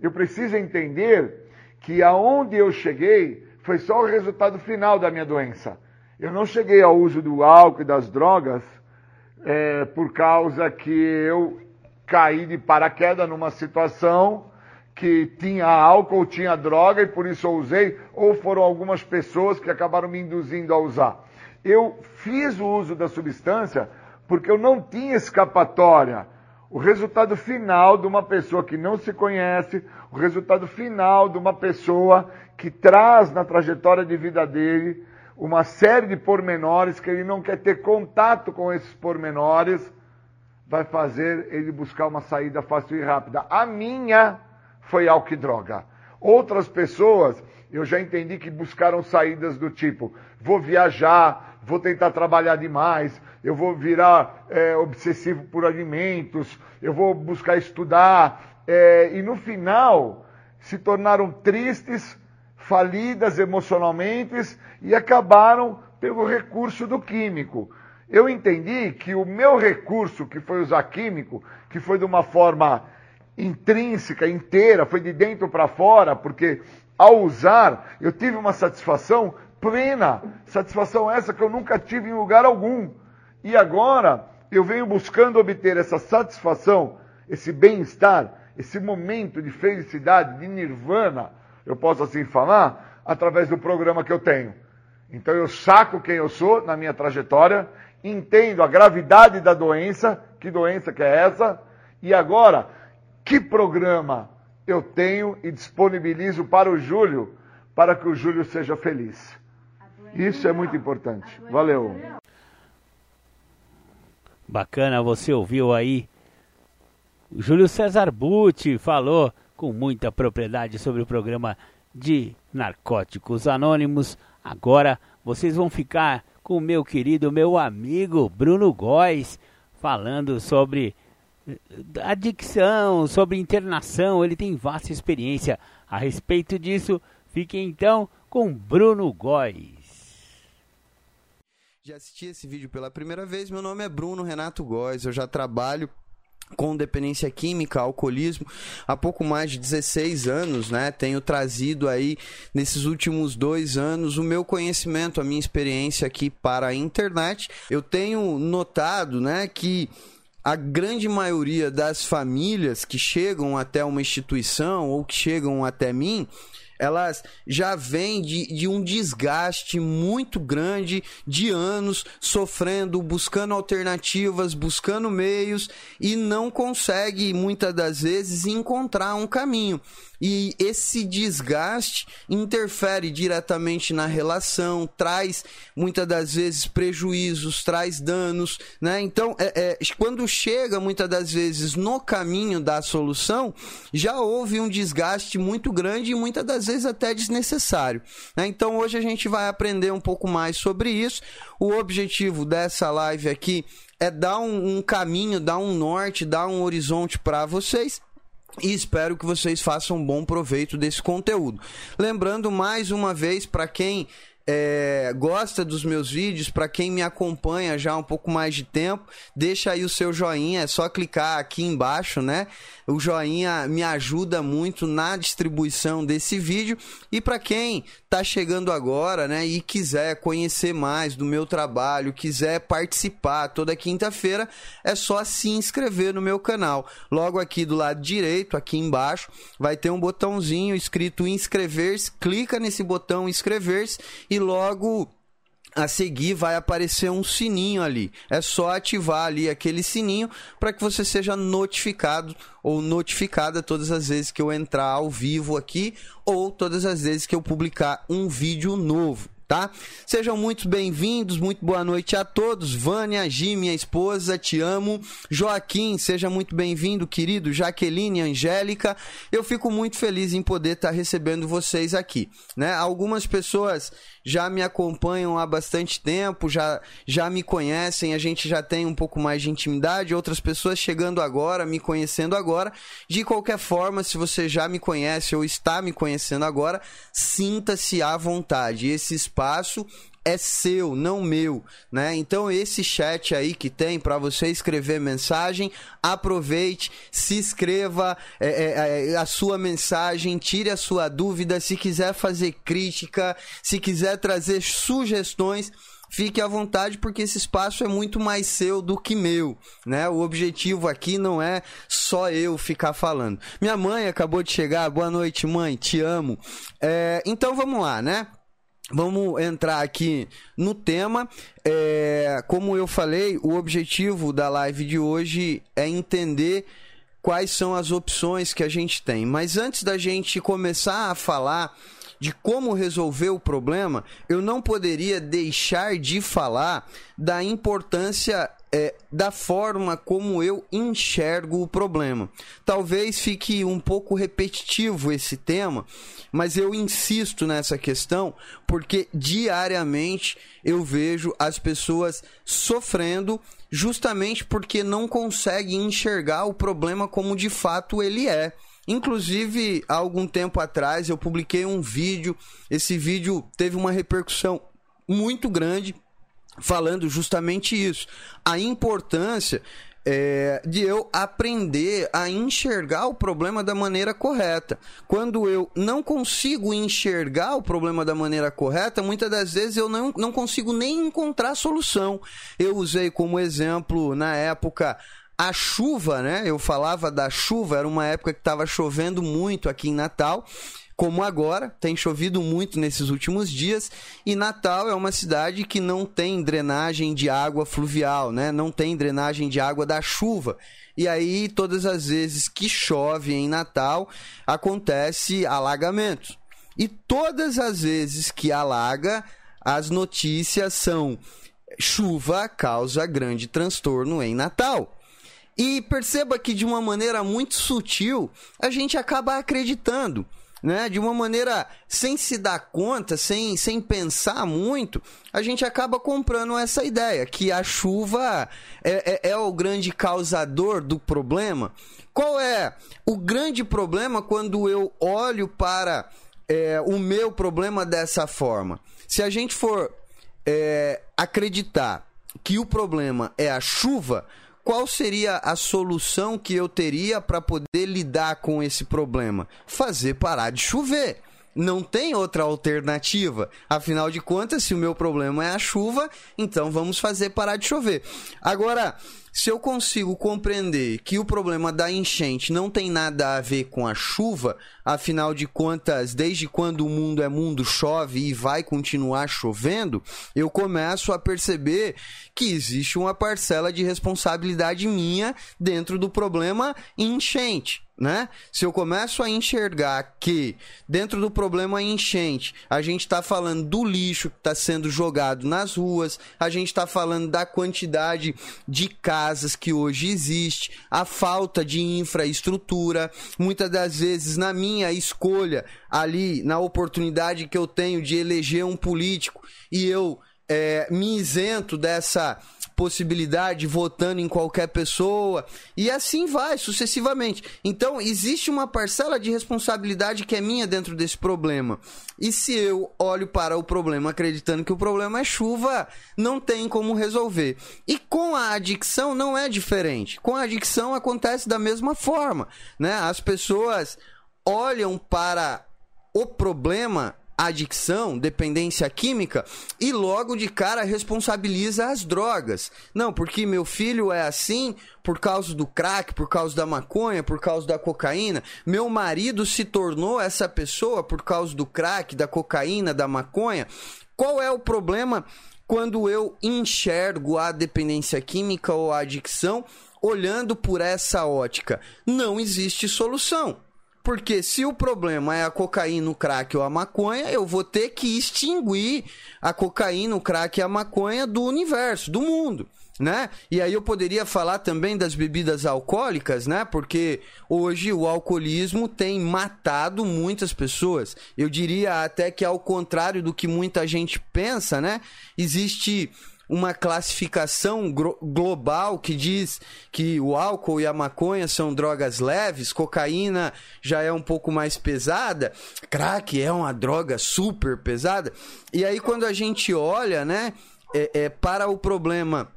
Eu preciso entender que aonde eu cheguei foi só o resultado final da minha doença. Eu não cheguei ao uso do álcool e das drogas é, por causa que eu caí de paraquedas numa situação que tinha álcool, tinha droga e por isso eu usei, ou foram algumas pessoas que acabaram me induzindo a usar. Eu fiz o uso da substância porque eu não tinha escapatória. O resultado final de uma pessoa que não se conhece, o resultado final de uma pessoa que traz na trajetória de vida dele uma série de pormenores que ele não quer ter contato com esses pormenores, vai fazer ele buscar uma saída fácil e rápida. A minha foi álcool e droga. Outras pessoas, eu já entendi que buscaram saídas do tipo: vou viajar, vou tentar trabalhar demais, eu vou virar é, obsessivo por alimentos, eu vou buscar estudar. É, e no final, se tornaram tristes, falidas emocionalmente e acabaram pelo recurso do químico. Eu entendi que o meu recurso, que foi usar químico, que foi de uma forma intrínseca, inteira, foi de dentro para fora, porque ao usar eu tive uma satisfação plena, satisfação essa que eu nunca tive em lugar algum. E agora eu venho buscando obter essa satisfação, esse bem-estar, esse momento de felicidade, de nirvana, eu posso assim falar, através do programa que eu tenho. Então eu saco quem eu sou na minha trajetória, entendo a gravidade da doença, que doença que é essa, e agora, que programa eu tenho e disponibilizo para o Júlio, para que o Júlio seja feliz. Isso é muito importante. Valeu. Bacana, você ouviu aí. Júlio César Butti falou com muita propriedade sobre o programa de Narcóticos Anônimos. Agora vocês vão ficar com o meu querido, meu amigo Bruno Góes, falando sobre eh, adicção, sobre internação. Ele tem vasta experiência a respeito disso. Fiquem então com Bruno Góes. Já assisti esse vídeo pela primeira vez. Meu nome é Bruno Renato Góes. Eu já trabalho com dependência química, alcoolismo, há pouco mais de 16 anos, né? Tenho trazido aí, nesses últimos dois anos, o meu conhecimento, a minha experiência aqui para a internet. Eu tenho notado, né, que a grande maioria das famílias que chegam até uma instituição ou que chegam até mim, elas já vêm de, de um desgaste muito grande de anos sofrendo, buscando alternativas, buscando meios e não consegue muitas das vezes encontrar um caminho. E esse desgaste interfere diretamente na relação, traz muitas das vezes prejuízos, traz danos, né? Então, é, é, quando chega muitas das vezes no caminho da solução, já houve um desgaste muito grande e muitas das vezes até desnecessário. Né? Então, hoje a gente vai aprender um pouco mais sobre isso. O objetivo dessa live aqui é dar um, um caminho, dar um norte, dar um horizonte para vocês e espero que vocês façam um bom proveito desse conteúdo. Lembrando mais uma vez para quem é, gosta dos meus vídeos, para quem me acompanha já há um pouco mais de tempo, deixa aí o seu joinha, é só clicar aqui embaixo, né? O joinha me ajuda muito na distribuição desse vídeo. E para quem está chegando agora, né, e quiser conhecer mais do meu trabalho, quiser participar toda quinta-feira, é só se inscrever no meu canal. Logo aqui do lado direito, aqui embaixo, vai ter um botãozinho escrito inscrever-se. Clica nesse botão inscrever-se e logo a seguir vai aparecer um sininho ali. É só ativar ali aquele sininho para que você seja notificado ou notificada todas as vezes que eu entrar ao vivo aqui ou todas as vezes que eu publicar um vídeo novo, tá? Sejam muito bem-vindos, muito boa noite a todos. Vânia, Gi, minha esposa, te amo. Joaquim, seja muito bem-vindo, querido. Jaqueline, Angélica, eu fico muito feliz em poder estar recebendo vocês aqui, né? Algumas pessoas já me acompanham há bastante tempo, já, já me conhecem, a gente já tem um pouco mais de intimidade, outras pessoas chegando agora, me conhecendo agora. De qualquer forma, se você já me conhece ou está me conhecendo agora, sinta-se à vontade. Esse espaço é seu, não meu, né? Então esse chat aí que tem para você escrever mensagem, aproveite, se inscreva é, é, é, a sua mensagem, tire a sua dúvida, se quiser fazer crítica, se quiser trazer sugestões, fique à vontade porque esse espaço é muito mais seu do que meu, né? O objetivo aqui não é só eu ficar falando. Minha mãe acabou de chegar, boa noite, mãe, te amo. É, então vamos lá, né? Vamos entrar aqui no tema. É, como eu falei, o objetivo da live de hoje é entender quais são as opções que a gente tem. Mas antes da gente começar a falar de como resolver o problema, eu não poderia deixar de falar da importância é, da forma como eu enxergo o problema. Talvez fique um pouco repetitivo esse tema, mas eu insisto nessa questão porque diariamente eu vejo as pessoas sofrendo justamente porque não conseguem enxergar o problema como de fato ele é. Inclusive, há algum tempo atrás eu publiquei um vídeo, esse vídeo teve uma repercussão muito grande falando justamente isso. A importância é, de eu aprender a enxergar o problema da maneira correta. Quando eu não consigo enxergar o problema da maneira correta, muitas das vezes eu não, não consigo nem encontrar solução. Eu usei como exemplo, na época, a chuva, né? Eu falava da chuva, era uma época que estava chovendo muito aqui em Natal como agora, tem chovido muito nesses últimos dias, e Natal é uma cidade que não tem drenagem de água fluvial, né? Não tem drenagem de água da chuva. E aí, todas as vezes que chove em Natal, acontece alagamento. E todas as vezes que alaga, as notícias são chuva causa grande transtorno em Natal. E perceba que de uma maneira muito sutil, a gente acaba acreditando né? De uma maneira sem se dar conta, sem, sem pensar muito, a gente acaba comprando essa ideia que a chuva é, é, é o grande causador do problema. Qual é o grande problema quando eu olho para é, o meu problema dessa forma? Se a gente for é, acreditar que o problema é a chuva, qual seria a solução que eu teria para poder lidar com esse problema? Fazer parar de chover. Não tem outra alternativa. Afinal de contas, se o meu problema é a chuva, então vamos fazer parar de chover. Agora, se eu consigo compreender que o problema da enchente não tem nada a ver com a chuva, afinal de contas, desde quando o mundo é mundo chove e vai continuar chovendo, eu começo a perceber que existe uma parcela de responsabilidade minha dentro do problema enchente né? Se eu começo a enxergar que dentro do problema enchente, a gente está falando do lixo que está sendo jogado nas ruas, a gente está falando da quantidade de casas que hoje existe, a falta de infraestrutura, muitas das vezes na minha escolha ali, na oportunidade que eu tenho de eleger um político e eu é, me isento dessa possibilidade votando em qualquer pessoa e assim vai sucessivamente. Então existe uma parcela de responsabilidade que é minha dentro desse problema. E se eu olho para o problema acreditando que o problema é chuva, não tem como resolver. E com a adicção não é diferente. Com a adicção acontece da mesma forma, né? As pessoas olham para o problema adicção, dependência química e logo de cara responsabiliza as drogas. Não, porque meu filho é assim por causa do crack, por causa da maconha, por causa da cocaína. Meu marido se tornou essa pessoa por causa do crack, da cocaína, da maconha. Qual é o problema quando eu enxergo a dependência química ou a adicção olhando por essa ótica? Não existe solução. Porque se o problema é a cocaína, o crack ou a maconha, eu vou ter que extinguir a cocaína, o crack e a maconha do universo, do mundo. Né? E aí eu poderia falar também das bebidas alcoólicas, né? Porque hoje o alcoolismo tem matado muitas pessoas. Eu diria até que ao contrário do que muita gente pensa, né? Existe uma classificação global que diz que o álcool e a maconha são drogas leves, cocaína já é um pouco mais pesada, crack é uma droga super pesada. E aí quando a gente olha, né, é, é, para o problema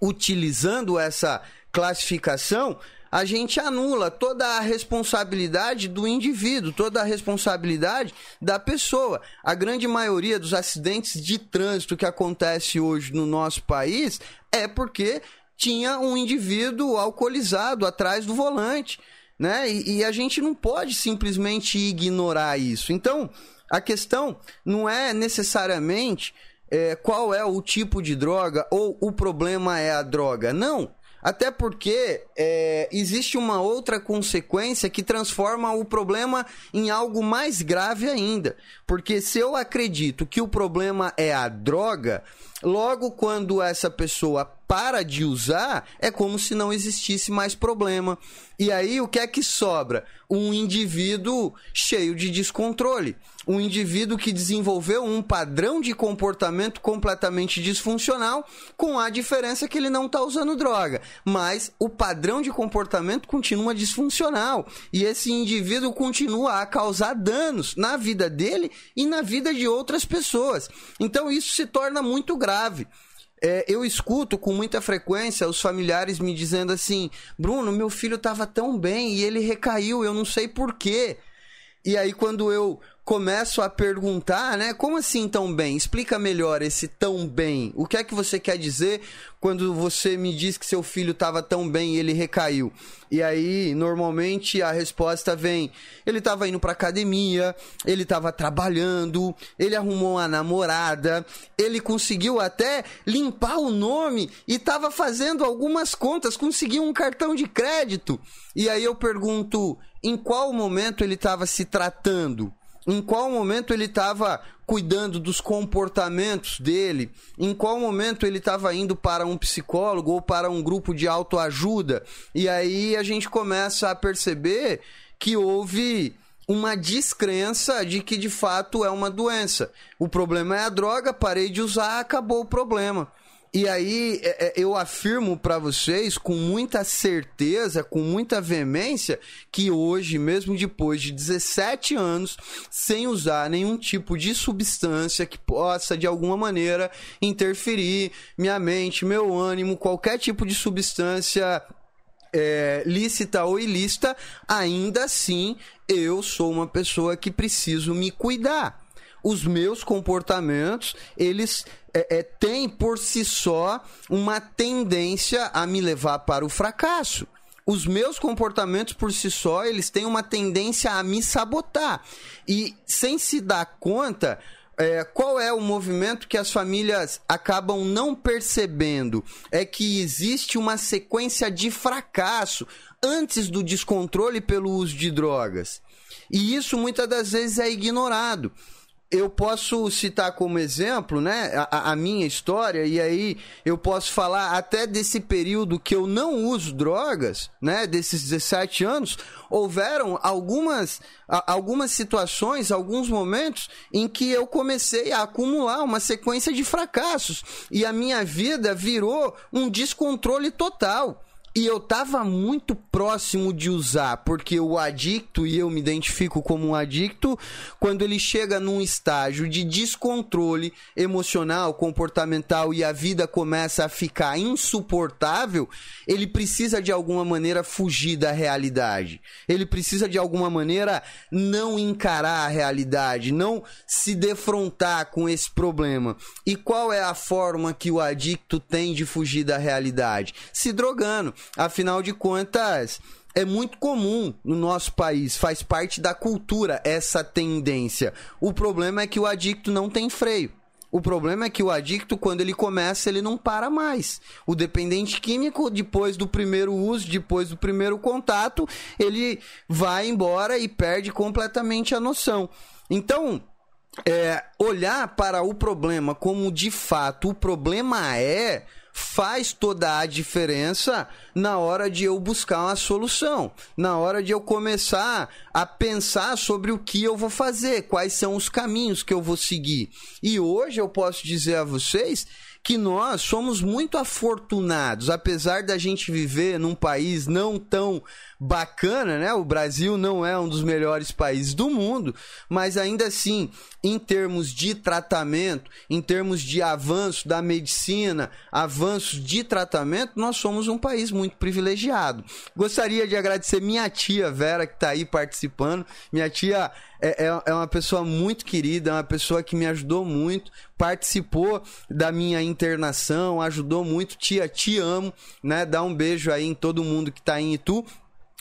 utilizando essa classificação, a gente anula toda a responsabilidade do indivíduo, toda a responsabilidade da pessoa. A grande maioria dos acidentes de trânsito que acontece hoje no nosso país é porque tinha um indivíduo alcoolizado atrás do volante, né? E, e a gente não pode simplesmente ignorar isso. Então, a questão não é necessariamente é, qual é o tipo de droga ou o problema é a droga. Não. Até porque é, existe uma outra consequência que transforma o problema em algo mais grave ainda. Porque se eu acredito que o problema é a droga, logo quando essa pessoa para de usar, é como se não existisse mais problema. E aí o que é que sobra? Um indivíduo cheio de descontrole. Um indivíduo que desenvolveu um padrão de comportamento completamente disfuncional, com a diferença que ele não está usando droga. Mas o padrão de comportamento continua disfuncional. E esse indivíduo continua a causar danos na vida dele e na vida de outras pessoas. Então isso se torna muito grave. É, eu escuto com muita frequência os familiares me dizendo assim: Bruno, meu filho estava tão bem e ele recaiu, eu não sei porquê. E aí, quando eu começo a perguntar, né? Como assim tão bem? Explica melhor esse tão bem. O que é que você quer dizer quando você me diz que seu filho estava tão bem e ele recaiu? E aí, normalmente a resposta vem: ele estava indo para academia, ele estava trabalhando, ele arrumou uma namorada, ele conseguiu até limpar o nome e estava fazendo algumas contas, conseguiu um cartão de crédito. E aí eu pergunto: em qual momento ele estava se tratando? Em qual momento ele estava cuidando dos comportamentos dele, em qual momento ele estava indo para um psicólogo ou para um grupo de autoajuda. E aí a gente começa a perceber que houve uma descrença de que de fato é uma doença. O problema é a droga, parei de usar, acabou o problema. E aí é, é, eu afirmo para vocês com muita certeza, com muita veemência, que hoje, mesmo depois de 17 anos, sem usar nenhum tipo de substância que possa de alguma maneira interferir minha mente, meu ânimo, qualquer tipo de substância é, lícita ou ilícita, ainda assim eu sou uma pessoa que preciso me cuidar os meus comportamentos, eles é, é, têm por si só uma tendência a me levar para o fracasso. Os meus comportamentos por si só, eles têm uma tendência a me sabotar. E sem se dar conta, é, qual é o movimento que as famílias acabam não percebendo? É que existe uma sequência de fracasso antes do descontrole pelo uso de drogas. E isso muitas das vezes é ignorado eu posso citar como exemplo, né, a, a, minha história, e aí eu posso falar até desse período que eu não uso drogas, né, desses 17 anos, houveram algumas, algumas situações, alguns momentos em que eu comecei a acumular uma sequência de fracassos e a minha vida virou um descontrole total. E eu tava muito próximo de usar, porque o adicto, e eu me identifico como um adicto, quando ele chega num estágio de descontrole emocional, comportamental e a vida começa a ficar insuportável, ele precisa de alguma maneira fugir da realidade. Ele precisa de alguma maneira não encarar a realidade, não se defrontar com esse problema. E qual é a forma que o adicto tem de fugir da realidade? Se drogando. Afinal de contas, é muito comum no nosso país, faz parte da cultura essa tendência. O problema é que o adicto não tem freio. O problema é que o adicto, quando ele começa, ele não para mais. O dependente químico, depois do primeiro uso, depois do primeiro contato, ele vai embora e perde completamente a noção. Então, é, olhar para o problema como de fato o problema é faz toda a diferença na hora de eu buscar uma solução, na hora de eu começar a pensar sobre o que eu vou fazer, quais são os caminhos que eu vou seguir. E hoje eu posso dizer a vocês que nós somos muito afortunados, apesar da gente viver num país não tão bacana, né? O Brasil não é um dos melhores países do mundo, mas ainda assim, em termos de tratamento, em termos de avanço da medicina, avanço de tratamento, nós somos um país muito privilegiado. Gostaria de agradecer minha tia Vera, que está aí participando. Minha tia é, é, é uma pessoa muito querida, é uma pessoa que me ajudou muito, participou da minha internação, ajudou muito. Tia, te amo, né? Dá um beijo aí em todo mundo que está em Itu.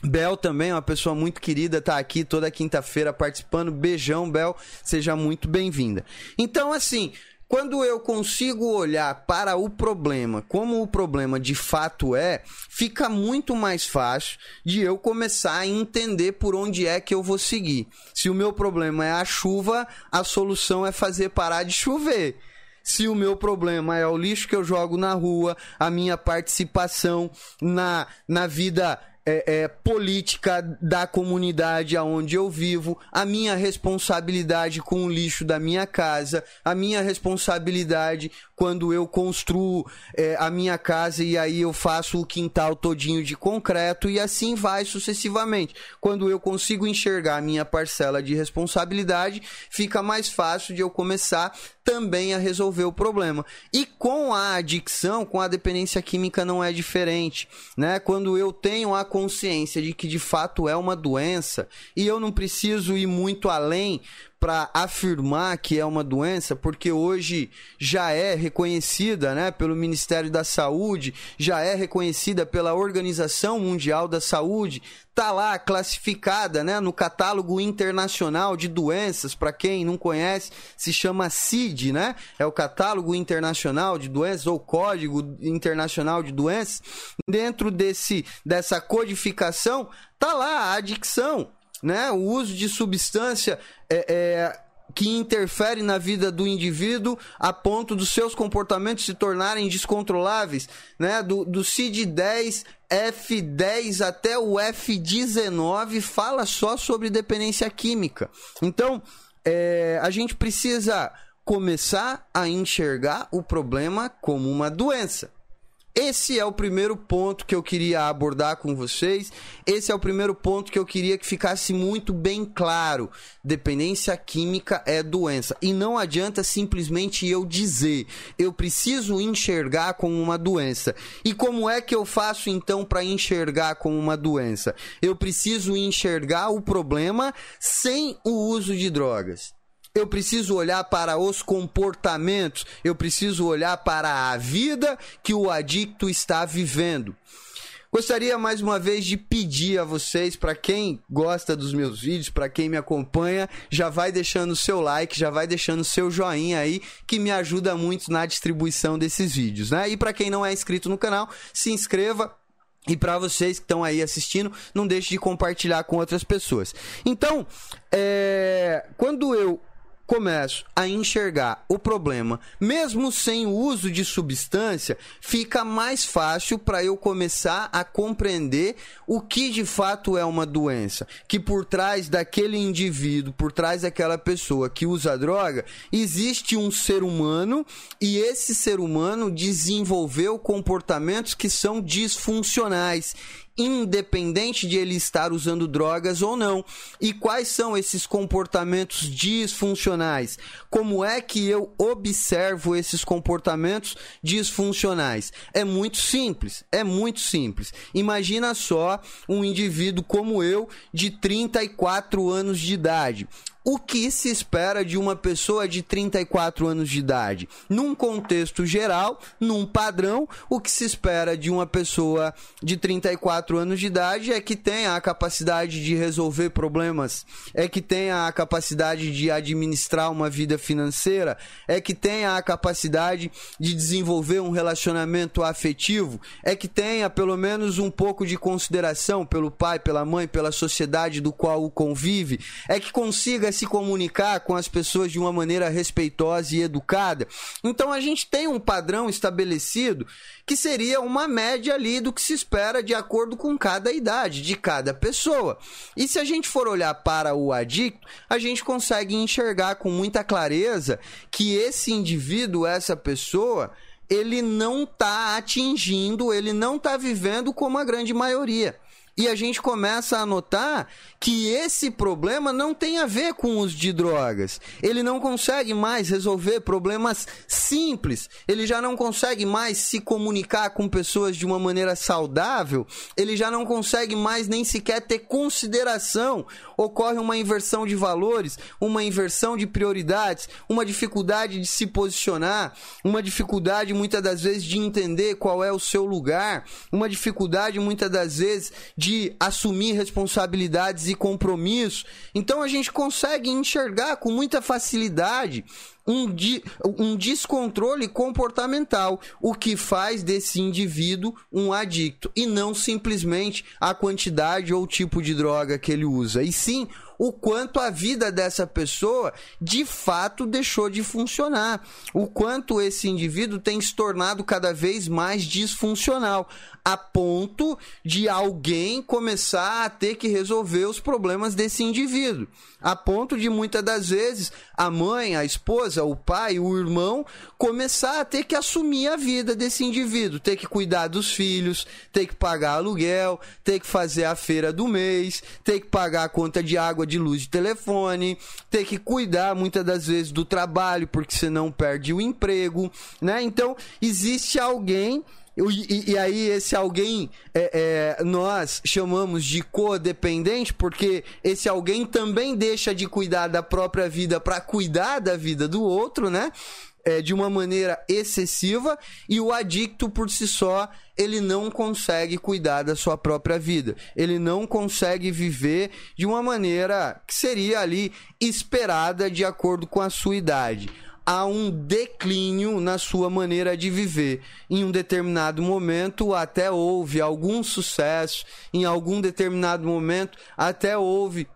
Bel também, uma pessoa muito querida, tá aqui toda quinta-feira participando. Beijão, Bel, seja muito bem-vinda. Então, assim, quando eu consigo olhar para o problema como o problema de fato é, fica muito mais fácil de eu começar a entender por onde é que eu vou seguir. Se o meu problema é a chuva, a solução é fazer parar de chover. Se o meu problema é o lixo que eu jogo na rua, a minha participação na, na vida é, é, política da comunidade aonde eu vivo, a minha responsabilidade com o lixo da minha casa, a minha responsabilidade quando eu construo é, a minha casa e aí eu faço o quintal todinho de concreto e assim vai sucessivamente. Quando eu consigo enxergar a minha parcela de responsabilidade, fica mais fácil de eu começar também a resolver o problema. E com a adicção, com a dependência química não é diferente, né? Quando eu tenho a consciência de que de fato é uma doença e eu não preciso ir muito além para afirmar que é uma doença, porque hoje já é reconhecida né, pelo Ministério da Saúde, já é reconhecida pela Organização Mundial da Saúde, tá lá classificada né, no catálogo internacional de doenças, para quem não conhece, se chama CID, né? É o catálogo internacional de doenças ou código internacional de doenças. Dentro desse dessa codificação, tá lá a adicção né? O uso de substância é, é, que interfere na vida do indivíduo a ponto dos seus comportamentos se tornarem descontroláveis, né? Do, do CID-10, F10 até o F19 fala só sobre dependência química. Então, é, a gente precisa começar a enxergar o problema como uma doença. Esse é o primeiro ponto que eu queria abordar com vocês. Esse é o primeiro ponto que eu queria que ficasse muito bem claro. Dependência química é doença. E não adianta simplesmente eu dizer. Eu preciso enxergar como uma doença. E como é que eu faço então para enxergar como uma doença? Eu preciso enxergar o problema sem o uso de drogas. Eu preciso olhar para os comportamentos, eu preciso olhar para a vida que o adicto está vivendo. Gostaria mais uma vez de pedir a vocês, para quem gosta dos meus vídeos, para quem me acompanha, já vai deixando o seu like, já vai deixando o seu joinha aí, que me ajuda muito na distribuição desses vídeos, né? E para quem não é inscrito no canal, se inscreva, e para vocês que estão aí assistindo, não deixe de compartilhar com outras pessoas. Então, é... quando eu começo a enxergar o problema, mesmo sem o uso de substância, fica mais fácil para eu começar a compreender o que de fato é uma doença. Que por trás daquele indivíduo, por trás daquela pessoa que usa droga, existe um ser humano e esse ser humano desenvolveu comportamentos que são disfuncionais independente de ele estar usando drogas ou não. E quais são esses comportamentos disfuncionais? Como é que eu observo esses comportamentos disfuncionais? É muito simples, é muito simples. Imagina só um indivíduo como eu, de 34 anos de idade. o que se espera de uma pessoa de 34 anos de idade? Num contexto geral, num padrão, o que se espera de uma pessoa de 34 anos de idade é que tenha a capacidade de resolver problemas, é que tenha a capacidade de administrar uma vida financeira, é que tenha a capacidade de desenvolver um relacionamento afetivo, é que tenha pelo menos um pouco de consideração pelo pai, pela mãe, pela sociedade do qual convive, é que consiga se comunicar com as pessoas de uma maneira respeitosa e educada. Então a gente tem um padrão estabelecido que seria uma média ali do que se espera de acordo com cada idade de cada pessoa. E se a gente for olhar para o adicto, a gente consegue enxergar com muita clareza que esse indivíduo, essa pessoa, ele não está atingindo, ele não está vivendo como a grande maioria. E a gente começa a notar que esse problema não tem a ver com os de drogas. Ele não consegue mais resolver problemas simples. Ele já não consegue mais se comunicar com pessoas de uma maneira saudável. Ele já não consegue mais nem sequer ter consideração. Ocorre uma inversão de valores, uma inversão de prioridades, uma dificuldade de se posicionar, uma dificuldade muitas das vezes de entender qual é o seu lugar, uma dificuldade muitas das vezes de assumir responsabilidades e compromisso. Então a gente consegue enxergar com muita facilidade um, um descontrole comportamental, o que faz desse indivíduo um adicto, e não simplesmente a quantidade ou tipo de droga que ele usa, e sim o quanto a vida dessa pessoa de fato deixou de funcionar, o quanto esse indivíduo tem se tornado cada vez mais disfuncional, a ponto de alguém começar a ter que resolver os problemas desse indivíduo, a ponto de muitas das vezes a mãe, a esposa, o pai, o irmão começar a ter que assumir a vida desse indivíduo, ter que cuidar dos filhos, ter que pagar aluguel, ter que fazer a feira do mês, ter que pagar a conta de água, de luz, de telefone, ter que cuidar muitas das vezes do trabalho, porque senão perde o emprego, né? Então, existe alguém e, e, aí, esse alguém é, é, nós chamamos de codependente, porque esse alguém também deixa de cuidar da própria vida para cuidar da vida do outro, né? É, de uma maneira excessiva, e o adicto por si só ele não consegue cuidar da sua própria vida. Ele não consegue viver de uma maneira que seria ali esperada de acordo com a sua idade há um declínio na sua maneira de viver. Em um determinado momento, até houve algum sucesso, em algum determinado momento, até houve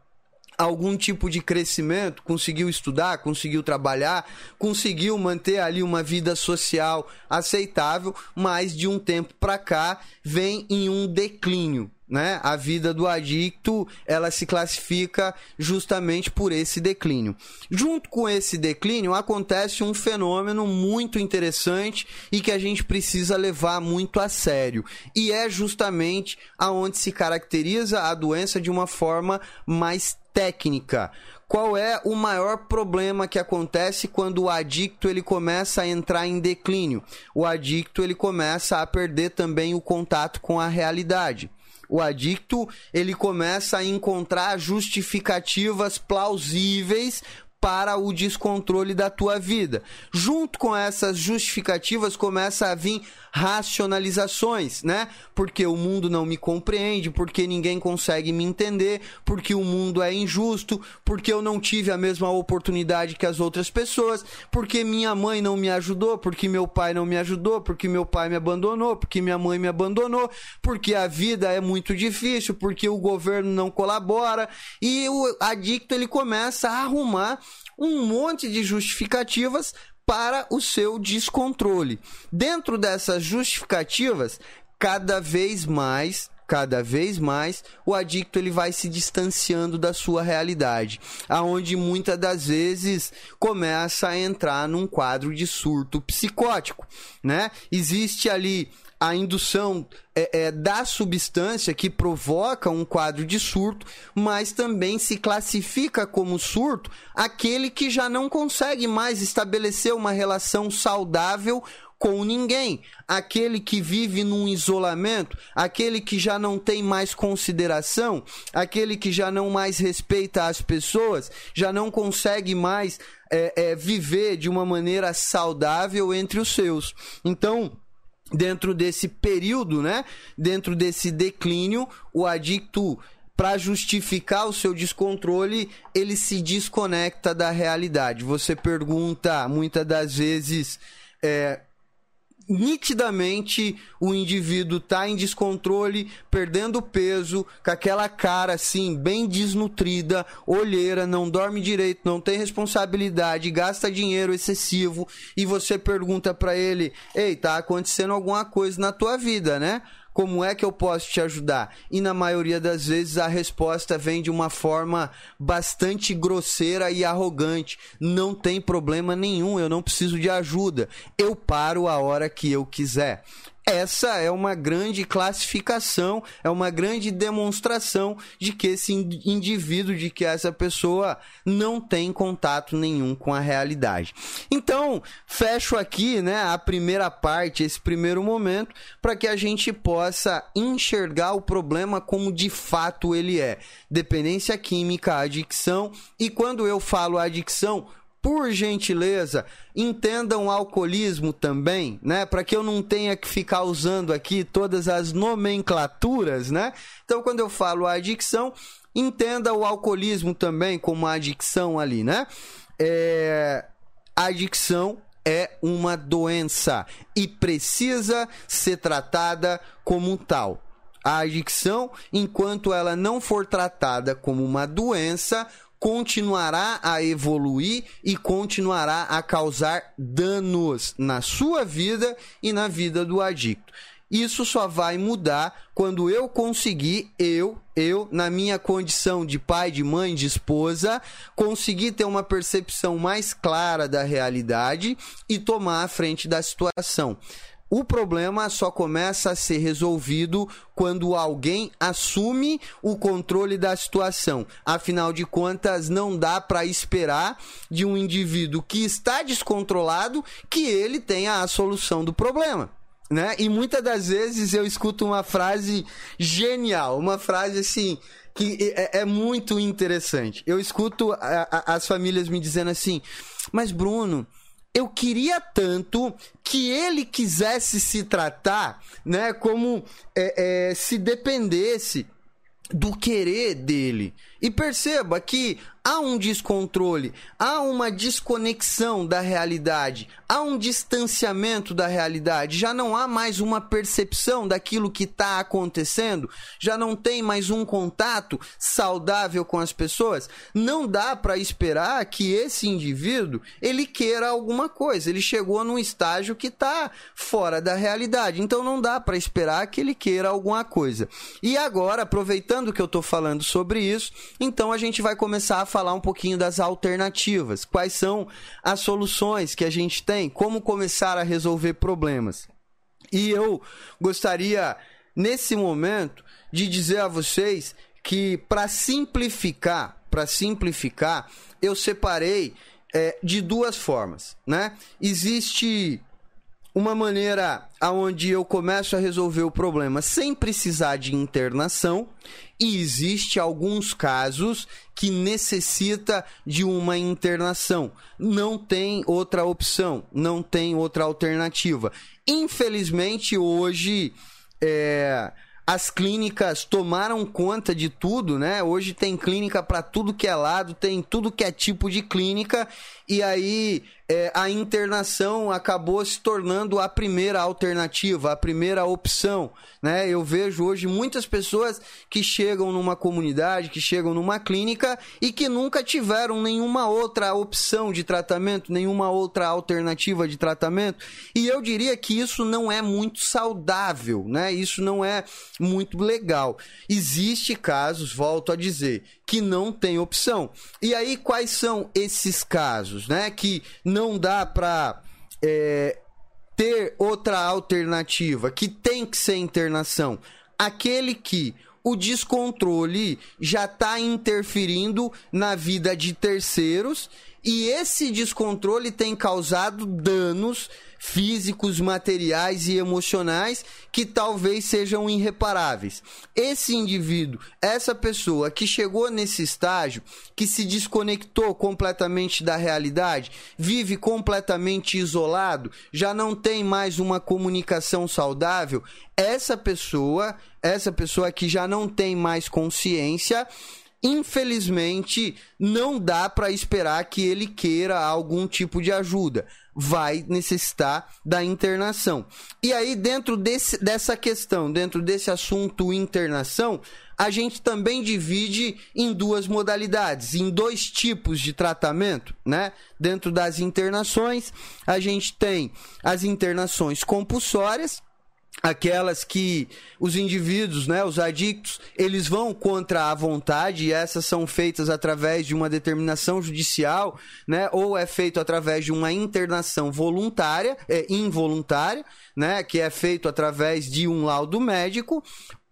algum tipo de crescimento, conseguiu estudar, conseguiu trabalhar, conseguiu manter ali uma vida social aceitável, mas de um tempo para cá vem em um declínio né? A vida do adicto, ela se classifica justamente por esse declínio. Junto com esse declínio acontece um fenômeno muito interessante e que a gente precisa levar muito a sério, e é justamente aonde se caracteriza a doença de uma forma mais técnica. Qual é o maior problema que acontece quando o adicto ele começa a entrar em declínio? O adicto ele começa a perder também o contato com a realidade o adicto ele começa a encontrar justificativas plausíveis para o descontrole da tua vida. Junto com essas justificativas começa a vir racionalizações, né? Porque o mundo não me compreende, porque ninguém consegue me entender, porque o mundo é injusto, porque eu não tive a mesma oportunidade que as outras pessoas, porque minha mãe não me ajudou, porque meu pai não me ajudou, porque meu pai me abandonou, porque minha mãe me abandonou, porque a vida é muito difícil, porque o governo não colabora e o adicto ele começa a arrumar um monte de justificativas para o seu descontrole. Dentro dessas justificativas, cada vez mais cada vez mais o adicto ele vai se distanciando da sua realidade, aonde muitas das vezes começa a entrar num quadro de surto psicótico, né? Existe ali a indução é, é, da substância que provoca um quadro de surto, mas também se classifica como surto aquele que já não consegue mais estabelecer uma relação saudável com ninguém. Aquele que vive num isolamento, aquele que já não tem mais consideração, aquele que já não mais respeita as pessoas, já não consegue mais é, é, viver de uma maneira saudável entre os seus. Então, dentro desse período, né? Dentro desse declínio, o adicto para justificar o seu descontrole, ele se desconecta da realidade. Você pergunta muitas das vezes é, nitidamente o indivíduo tá em descontrole, perdendo peso, com aquela cara assim, bem desnutrida, olheira, não dorme direito, não tem responsabilidade, gasta dinheiro excessivo e você pergunta para ele: "Ei, tá acontecendo alguma coisa na tua vida, né?" Como é que eu posso te ajudar? E na maioria das vezes a resposta vem de uma forma bastante grosseira e arrogante. Não tem problema nenhum, eu não preciso de ajuda. Eu paro a hora que eu quiser. Essa é uma grande classificação, é uma grande demonstração de que esse indivíduo, de que essa pessoa não tem contato nenhum com a realidade. Então, fecho aqui, né, a primeira parte, esse primeiro momento, para que a gente possa enxergar o problema como de fato ele é. Dependência química, adicção, e quando eu falo adicção, por gentileza, entendam o alcoolismo também, né? Para que eu não tenha que ficar usando aqui todas as nomenclaturas, né? Então, quando eu falo adicção, entenda o alcoolismo também como adicção ali, né? É... Adicção é uma doença e precisa ser tratada como tal. A adicção, enquanto ela não for tratada como uma doença, continuará a evoluir e continuará a causar danos na sua vida e na vida do adicto. Isso só vai mudar quando eu conseguir, eu, eu, na minha condição de pai, de mãe, de esposa, conseguir ter uma percepção mais clara da realidade e tomar a frente da situação. O problema só começa a ser resolvido quando alguém assume o controle da situação. Afinal de contas, não dá para esperar de um indivíduo que está descontrolado que ele tenha a solução do problema. Né? E muitas das vezes eu escuto uma frase genial, uma frase assim que é, é muito interessante. Eu escuto a, a, as famílias me dizendo assim: Mas Bruno, eu queria tanto que ele quisesse se tratar, né, como é, é, se dependesse do querer dele. E perceba que há um descontrole, há uma desconexão da realidade, há um distanciamento da realidade, já não há mais uma percepção daquilo que está acontecendo, já não tem mais um contato saudável com as pessoas. Não dá para esperar que esse indivíduo ele queira alguma coisa. Ele chegou num estágio que está fora da realidade, então não dá para esperar que ele queira alguma coisa. E agora, aproveitando que eu estou falando sobre isso, então a gente vai começar a falar um pouquinho das alternativas. Quais são as soluções que a gente tem? Como começar a resolver problemas? E eu gostaria, nesse momento, de dizer a vocês que, para simplificar, para simplificar, eu separei é, de duas formas, né? Existe uma maneira aonde eu começo a resolver o problema sem precisar de internação e existe alguns casos que necessita de uma internação. Não tem outra opção, não tem outra alternativa. Infelizmente hoje é, as clínicas tomaram conta de tudo, né? Hoje tem clínica para tudo que é lado, tem tudo que é tipo de clínica e aí é, a internação acabou se tornando a primeira alternativa, a primeira opção. Né? Eu vejo hoje muitas pessoas que chegam numa comunidade, que chegam numa clínica e que nunca tiveram nenhuma outra opção de tratamento, nenhuma outra alternativa de tratamento. E eu diria que isso não é muito saudável, né? isso não é muito legal. Existe casos, volto a dizer, que não tem opção. E aí, quais são esses casos, né? Que não dá para é, ter outra alternativa, que tem que ser internação. Aquele que o descontrole já está interferindo na vida de terceiros e esse descontrole tem causado danos físicos, materiais e emocionais que talvez sejam irreparáveis. Esse indivíduo, essa pessoa que chegou nesse estágio, que se desconectou completamente da realidade, vive completamente isolado, já não tem mais uma comunicação saudável, essa pessoa, essa pessoa que já não tem mais consciência, infelizmente não dá para esperar que ele queira algum tipo de ajuda. Vai necessitar da internação. E aí, dentro desse, dessa questão, dentro desse assunto internação, a gente também divide em duas modalidades, em dois tipos de tratamento, né? Dentro das internações, a gente tem as internações compulsórias, aquelas que os indivíduos, né, os adictos, eles vão contra a vontade e essas são feitas através de uma determinação judicial, né, ou é feito através de uma internação voluntária, é, involuntária, né, que é feito através de um laudo médico,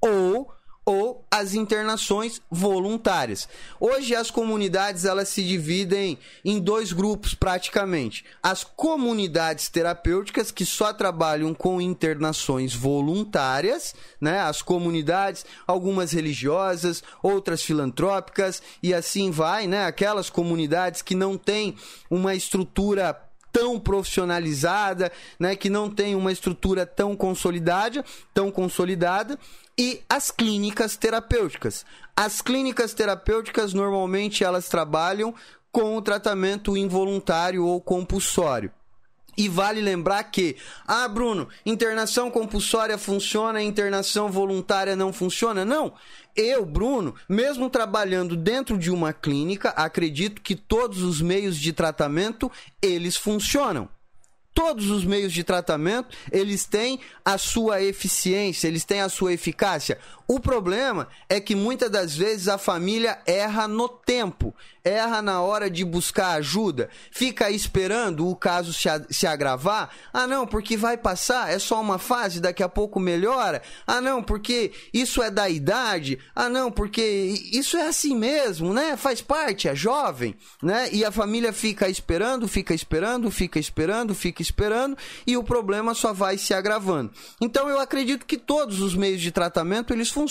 ou ou as internações voluntárias. Hoje as comunidades elas se dividem em dois grupos praticamente. As comunidades terapêuticas que só trabalham com internações voluntárias, né? As comunidades, algumas religiosas, outras filantrópicas e assim vai, né? Aquelas comunidades que não têm uma estrutura tão profissionalizada, né, que não tem uma estrutura tão consolidada, tão consolidada, e as clínicas terapêuticas. As clínicas terapêuticas normalmente elas trabalham com o tratamento involuntário ou compulsório. E vale lembrar que, ah, Bruno, internação compulsória funciona, internação voluntária não funciona? Não. Eu, Bruno, mesmo trabalhando dentro de uma clínica, acredito que todos os meios de tratamento eles funcionam todos os meios de tratamento, eles têm a sua eficiência, eles têm a sua eficácia. O problema é que muitas das vezes a família erra no tempo, erra na hora de buscar ajuda, fica esperando o caso se, se agravar. Ah, não, porque vai passar, é só uma fase, daqui a pouco melhora. Ah, não, porque isso é da idade. Ah, não, porque isso é assim mesmo, né? Faz parte, é jovem, né? E a família fica esperando, fica esperando, fica esperando, fica esperando, e o problema só vai se agravando. Então eu acredito que todos os meios de tratamento eles funcionam.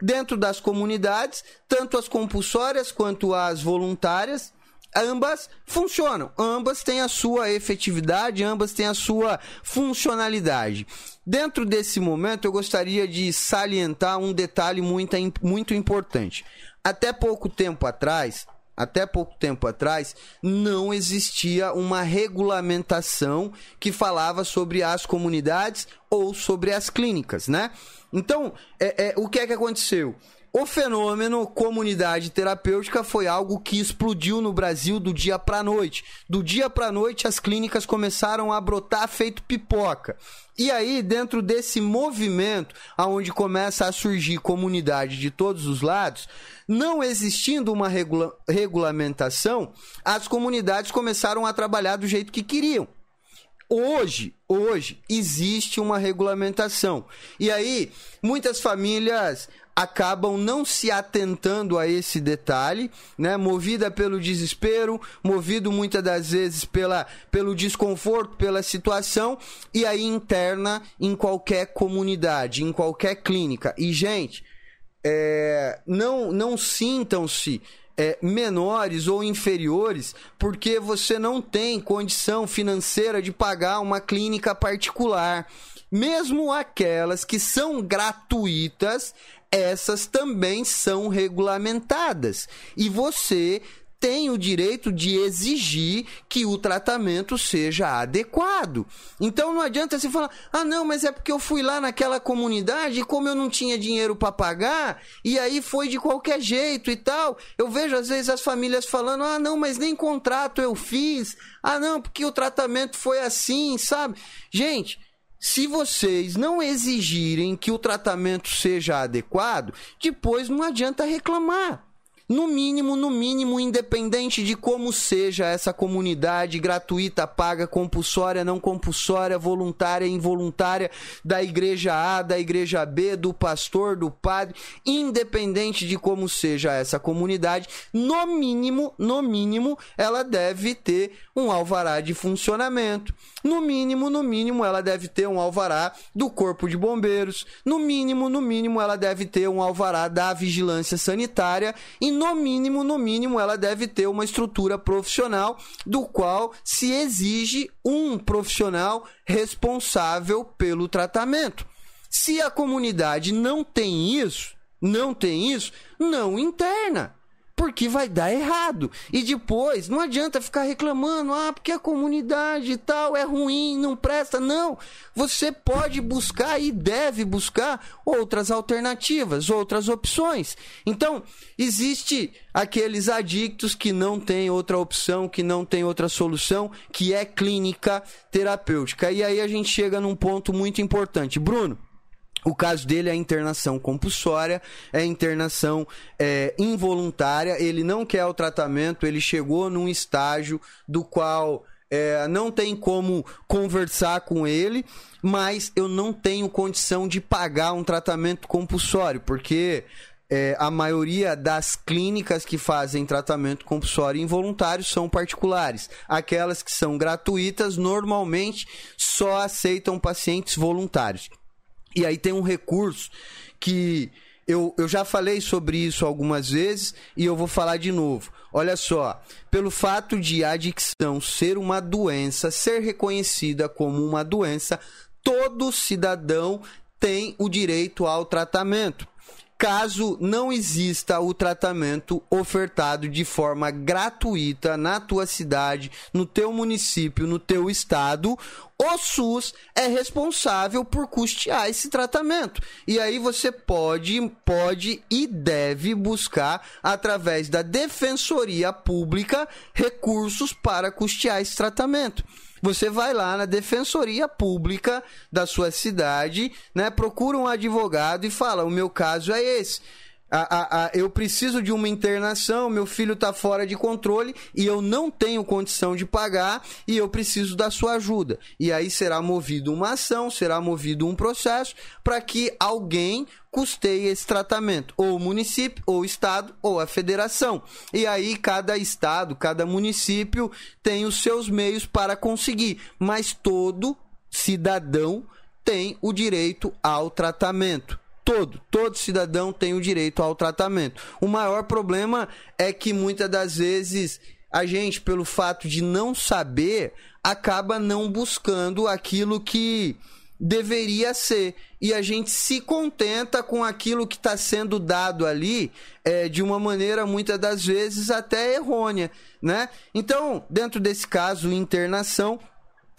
Dentro das comunidades, tanto as compulsórias quanto as voluntárias, ambas funcionam, ambas têm a sua efetividade, ambas têm a sua funcionalidade. Dentro desse momento, eu gostaria de salientar um detalhe muito, muito importante. Até pouco tempo atrás, até pouco tempo atrás, não existia uma regulamentação que falava sobre as comunidades ou sobre as clínicas, né? Então, é, é, o que é que aconteceu? O fenômeno comunidade terapêutica foi algo que explodiu no Brasil do dia para noite. Do dia para noite as clínicas começaram a brotar feito pipoca. E aí, dentro desse movimento, aonde começa a surgir comunidade de todos os lados, não existindo uma regula regulamentação, as comunidades começaram a trabalhar do jeito que queriam. Hoje, hoje existe uma regulamentação. E aí, muitas famílias acabam não se atentando a esse detalhe, né? Movida pelo desespero, movido muitas das vezes pela, pelo desconforto, pela situação, e aí interna em qualquer comunidade, em qualquer clínica. E, gente, é, não, não sintam-se é, menores ou inferiores porque você não tem condição financeira de pagar uma clínica particular. Mesmo aquelas que são gratuitas, essas também são regulamentadas. E você tem o direito de exigir que o tratamento seja adequado. Então não adianta você falar: "Ah, não, mas é porque eu fui lá naquela comunidade e como eu não tinha dinheiro para pagar, e aí foi de qualquer jeito e tal". Eu vejo às vezes as famílias falando: "Ah, não, mas nem contrato eu fiz. Ah, não, porque o tratamento foi assim", sabe? Gente, se vocês não exigirem que o tratamento seja adequado, depois não adianta reclamar. No mínimo, no mínimo, independente de como seja essa comunidade gratuita, paga, compulsória, não compulsória, voluntária, involuntária, da igreja A, da igreja B, do pastor, do padre, independente de como seja essa comunidade, no mínimo, no mínimo, ela deve ter um alvará de funcionamento. No mínimo, no mínimo, ela deve ter um alvará do Corpo de Bombeiros. No mínimo, no mínimo, ela deve ter um alvará da Vigilância Sanitária. E no mínimo, no mínimo, ela deve ter uma estrutura profissional do qual se exige um profissional responsável pelo tratamento. Se a comunidade não tem isso, não tem isso, não interna porque vai dar errado. E depois, não adianta ficar reclamando, ah, porque a comunidade e tal é ruim, não presta. Não. Você pode buscar e deve buscar outras alternativas, outras opções. Então, existe aqueles adictos que não tem outra opção, que não tem outra solução, que é clínica terapêutica. E aí a gente chega num ponto muito importante. Bruno, o caso dele é internação compulsória, é internação é, involuntária. Ele não quer o tratamento, ele chegou num estágio do qual é, não tem como conversar com ele, mas eu não tenho condição de pagar um tratamento compulsório, porque é, a maioria das clínicas que fazem tratamento compulsório involuntário são particulares. Aquelas que são gratuitas normalmente só aceitam pacientes voluntários. E aí tem um recurso que eu, eu já falei sobre isso algumas vezes e eu vou falar de novo. Olha só, pelo fato de a adicção ser uma doença, ser reconhecida como uma doença, todo cidadão tem o direito ao tratamento caso não exista o tratamento ofertado de forma gratuita na tua cidade, no teu município, no teu estado, o SUS é responsável por custear esse tratamento. E aí você pode, pode e deve buscar através da Defensoria Pública recursos para custear esse tratamento. Você vai lá na defensoria pública da sua cidade, né? Procura um advogado e fala: o meu caso é esse. A, a, a, eu preciso de uma internação, meu filho está fora de controle e eu não tenho condição de pagar e eu preciso da sua ajuda. E aí será movido uma ação, será movido um processo para que alguém custeie esse tratamento, ou o município, ou o estado, ou a federação. E aí cada estado, cada município tem os seus meios para conseguir, mas todo cidadão tem o direito ao tratamento todo, todo cidadão tem o direito ao tratamento. O maior problema é que muitas das vezes a gente, pelo fato de não saber, acaba não buscando aquilo que deveria ser. E a gente se contenta com aquilo que está sendo dado ali é, de uma maneira, muitas das vezes, até errônea. Né? Então, dentro desse caso, internação,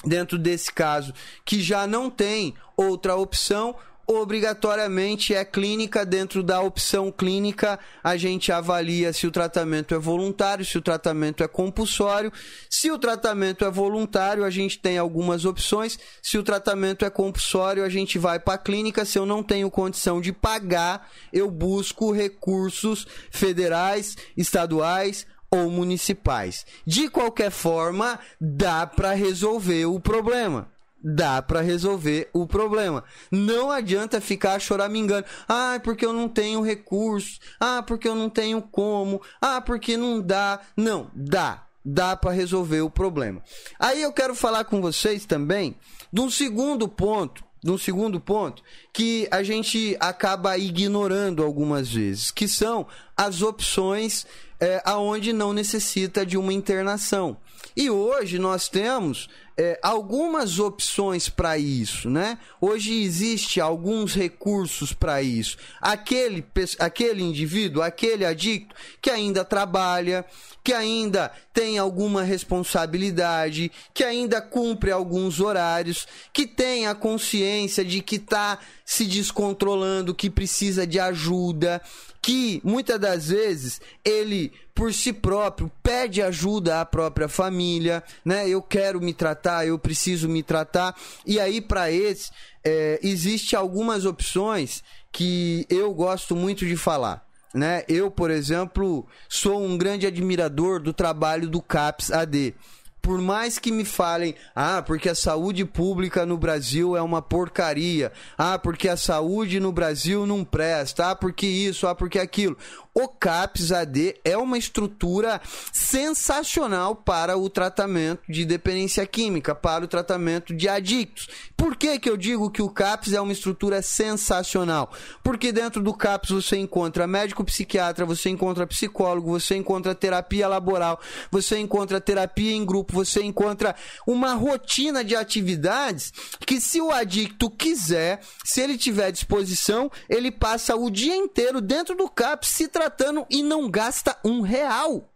dentro desse caso que já não tem outra opção, obrigatoriamente é clínica. Dentro da opção clínica, a gente avalia se o tratamento é voluntário, se o tratamento é compulsório. Se o tratamento é voluntário, a gente tem algumas opções. Se o tratamento é compulsório, a gente vai para a clínica. Se eu não tenho condição de pagar, eu busco recursos federais, estaduais ou municipais. De qualquer forma, dá para resolver o problema dá para resolver o problema. Não adianta ficar choramingando. Ah, porque eu não tenho recurso. Ah, porque eu não tenho como. Ah, porque não dá. Não, dá. Dá para resolver o problema. Aí eu quero falar com vocês também de um segundo ponto, de um segundo ponto que a gente acaba ignorando algumas vezes, que são as opções é, aonde não necessita de uma internação. E hoje nós temos é, algumas opções para isso, né? Hoje existe alguns recursos para isso. Aquele, aquele indivíduo, aquele adicto que ainda trabalha, que ainda tem alguma responsabilidade, que ainda cumpre alguns horários, que tem a consciência de que está se descontrolando, que precisa de ajuda, que muitas das vezes ele por si próprio pede ajuda à própria família, né? Eu quero me tratar, eu preciso me tratar. E aí para esse é, existe algumas opções que eu gosto muito de falar. né? Eu, por exemplo, sou um grande admirador do trabalho do CAPS AD. Por mais que me falem, ah, porque a saúde pública no Brasil é uma porcaria, ah, porque a saúde no Brasil não presta, ah, porque isso, ah, porque aquilo. O CAPS AD é uma estrutura sensacional para o tratamento de dependência química, para o tratamento de adictos. Por que, que eu digo que o CAPS é uma estrutura sensacional? Porque dentro do CAPS você encontra médico psiquiatra, você encontra psicólogo, você encontra terapia laboral, você encontra terapia em grupo, você encontra uma rotina de atividades que, se o adicto quiser, se ele tiver disposição, ele passa o dia inteiro dentro do CAPS se tratando e não gasta um real.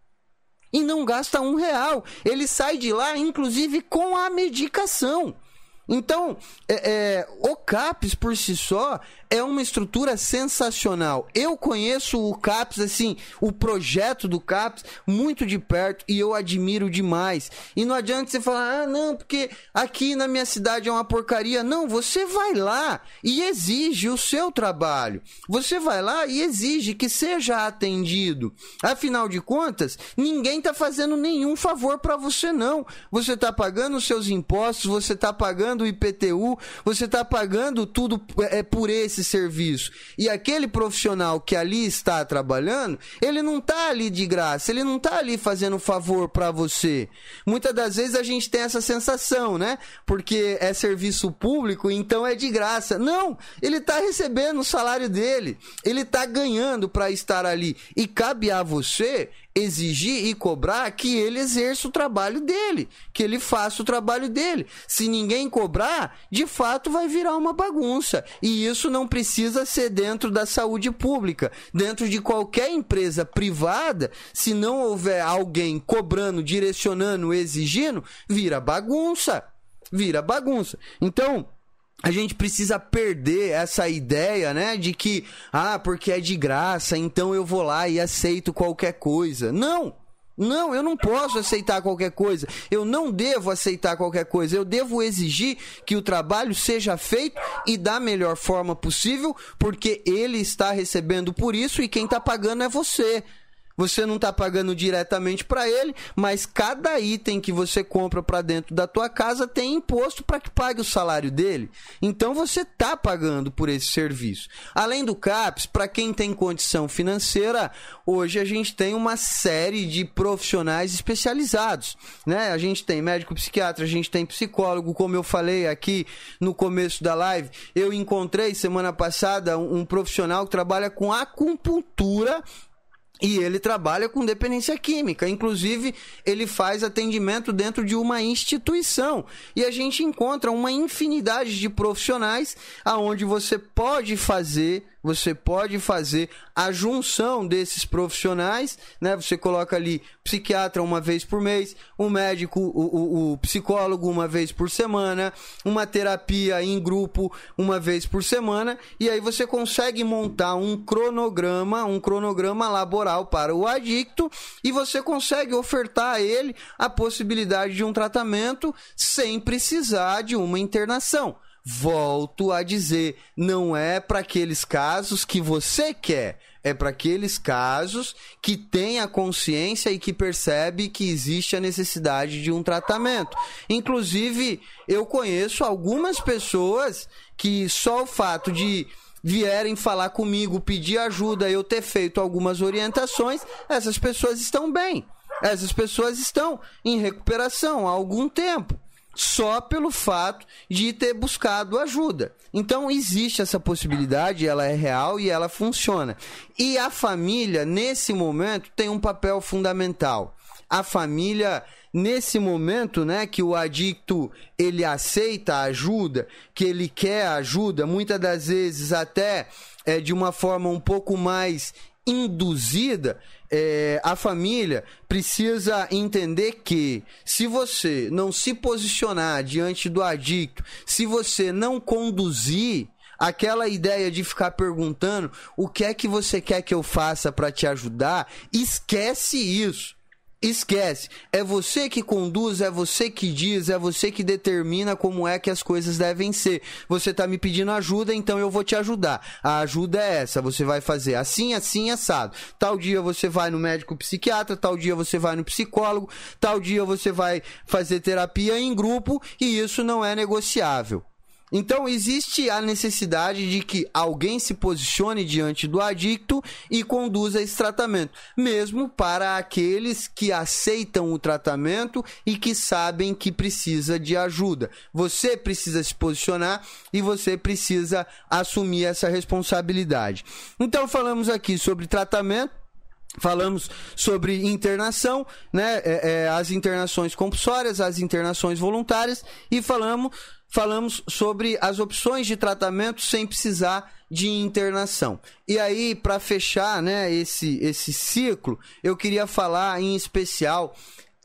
E não gasta um real. Ele sai de lá, inclusive, com a medicação. Então, é, é, o CAPS por si só é uma estrutura sensacional. Eu conheço o CAPS, assim, o projeto do CAPS, muito de perto e eu admiro demais. E não adianta você falar, ah, não, porque aqui na minha cidade é uma porcaria. Não, você vai lá e exige o seu trabalho. Você vai lá e exige que seja atendido. Afinal de contas, ninguém está fazendo nenhum favor para você, não. Você está pagando os seus impostos, você está pagando o IPTU, você está pagando tudo é, por esse serviço. E aquele profissional que ali está trabalhando, ele não está ali de graça, ele não está ali fazendo favor para você. Muitas das vezes a gente tem essa sensação, né? Porque é serviço público, então é de graça. Não, ele está recebendo o salário dele, ele está ganhando para estar ali. E cabe a você exigir e cobrar que ele exerça o trabalho dele, que ele faça o trabalho dele. Se ninguém cobrar, de fato vai virar uma bagunça. E isso não precisa ser dentro da saúde pública. Dentro de qualquer empresa privada, se não houver alguém cobrando, direcionando, exigindo, vira bagunça. Vira bagunça. Então, a gente precisa perder essa ideia, né, de que ah, porque é de graça, então eu vou lá e aceito qualquer coisa. Não. Não, eu não posso aceitar qualquer coisa. Eu não devo aceitar qualquer coisa. Eu devo exigir que o trabalho seja feito e da melhor forma possível, porque ele está recebendo por isso e quem está pagando é você. Você não está pagando diretamente para ele, mas cada item que você compra para dentro da tua casa tem imposto para que pague o salário dele. Então você está pagando por esse serviço. Além do CAPS, para quem tem condição financeira, hoje a gente tem uma série de profissionais especializados, né? A gente tem médico psiquiatra, a gente tem psicólogo, como eu falei aqui no começo da live, eu encontrei semana passada um, um profissional que trabalha com acupuntura e ele trabalha com dependência química. Inclusive, ele faz atendimento dentro de uma instituição. E a gente encontra uma infinidade de profissionais aonde você pode fazer você pode fazer a junção desses profissionais, né? Você coloca ali psiquiatra uma vez por mês, um médico, o, o, o psicólogo uma vez por semana, uma terapia em grupo uma vez por semana, e aí você consegue montar um cronograma, um cronograma laboral para o adicto, e você consegue ofertar a ele a possibilidade de um tratamento sem precisar de uma internação. Volto a dizer, não é para aqueles casos que você quer, é para aqueles casos que tem a consciência e que percebe que existe a necessidade de um tratamento. Inclusive, eu conheço algumas pessoas que só o fato de vierem falar comigo, pedir ajuda, eu ter feito algumas orientações, essas pessoas estão bem. Essas pessoas estão em recuperação há algum tempo só pelo fato de ter buscado ajuda. Então existe essa possibilidade, ela é real e ela funciona. E a família, nesse momento, tem um papel fundamental. A família nesse momento, né, que o adicto ele aceita a ajuda, que ele quer ajuda, muitas das vezes até é, de uma forma um pouco mais induzida, é, a família precisa entender que se você não se posicionar diante do adicto, se você não conduzir aquela ideia de ficar perguntando o que é que você quer que eu faça para te ajudar, esquece isso. Esquece. É você que conduz, é você que diz, é você que determina como é que as coisas devem ser. Você tá me pedindo ajuda, então eu vou te ajudar. A ajuda é essa. Você vai fazer assim, assim, assado. Tal dia você vai no médico psiquiatra, tal dia você vai no psicólogo, tal dia você vai fazer terapia em grupo e isso não é negociável. Então existe a necessidade de que alguém se posicione diante do adicto e conduza esse tratamento, mesmo para aqueles que aceitam o tratamento e que sabem que precisa de ajuda. Você precisa se posicionar e você precisa assumir essa responsabilidade. Então falamos aqui sobre tratamento Falamos sobre internação, né? É, é, as internações compulsórias, as internações voluntárias e falamos, falamos sobre as opções de tratamento sem precisar de internação. E aí, para fechar né, esse, esse ciclo, eu queria falar em especial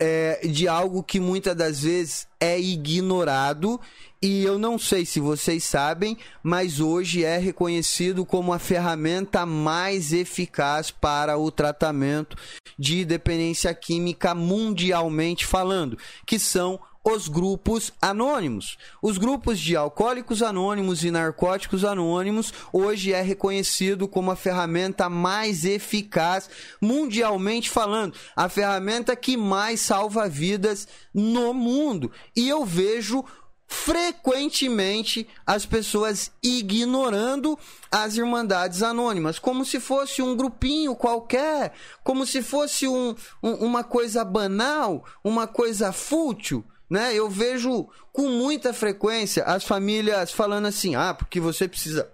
é, de algo que muitas das vezes é ignorado e eu não sei se vocês sabem, mas hoje é reconhecido como a ferramenta mais eficaz para o tratamento de dependência química mundialmente falando, que são os grupos anônimos. Os grupos de alcoólicos anônimos e narcóticos anônimos hoje é reconhecido como a ferramenta mais eficaz mundialmente falando, a ferramenta que mais salva vidas no mundo. E eu vejo frequentemente as pessoas ignorando as Irmandades Anônimas, como se fosse um grupinho qualquer, como se fosse um, um, uma coisa banal, uma coisa fútil né? Eu vejo com muita frequência as famílias falando assim: ah, porque você precisa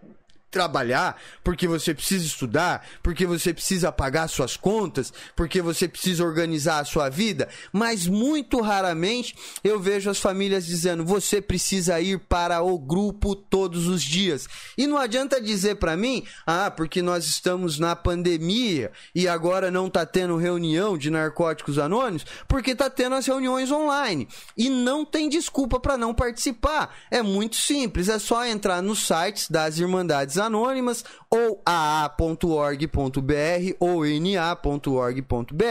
trabalhar, porque você precisa estudar, porque você precisa pagar suas contas, porque você precisa organizar a sua vida, mas muito raramente eu vejo as famílias dizendo: você precisa ir para o grupo todos os dias. E não adianta dizer para mim: ah, porque nós estamos na pandemia e agora não tá tendo reunião de narcóticos anônimos, porque tá tendo as reuniões online. E não tem desculpa para não participar. É muito simples, é só entrar nos sites das Irmandades Anônimas ou aa.org.br ou na.org.br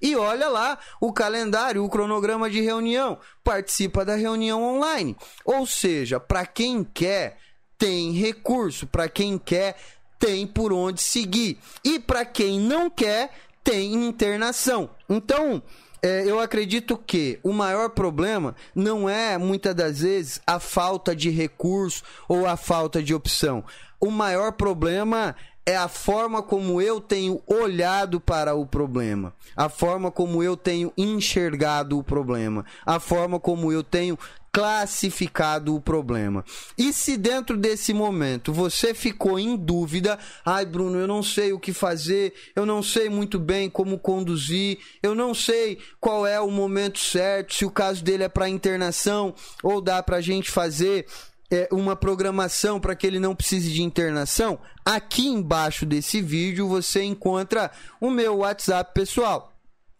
e olha lá o calendário, o cronograma de reunião. Participa da reunião online. Ou seja, para quem quer, tem recurso. Para quem quer, tem por onde seguir. E para quem não quer, tem internação. Então, é, eu acredito que o maior problema não é, muitas das vezes, a falta de recurso ou a falta de opção. O maior problema é a forma como eu tenho olhado para o problema, a forma como eu tenho enxergado o problema, a forma como eu tenho classificado o problema. E se dentro desse momento você ficou em dúvida, ai Bruno, eu não sei o que fazer, eu não sei muito bem como conduzir, eu não sei qual é o momento certo, se o caso dele é para internação ou dá para a gente fazer é, uma programação para que ele não precise de internação, aqui embaixo desse vídeo você encontra o meu WhatsApp pessoal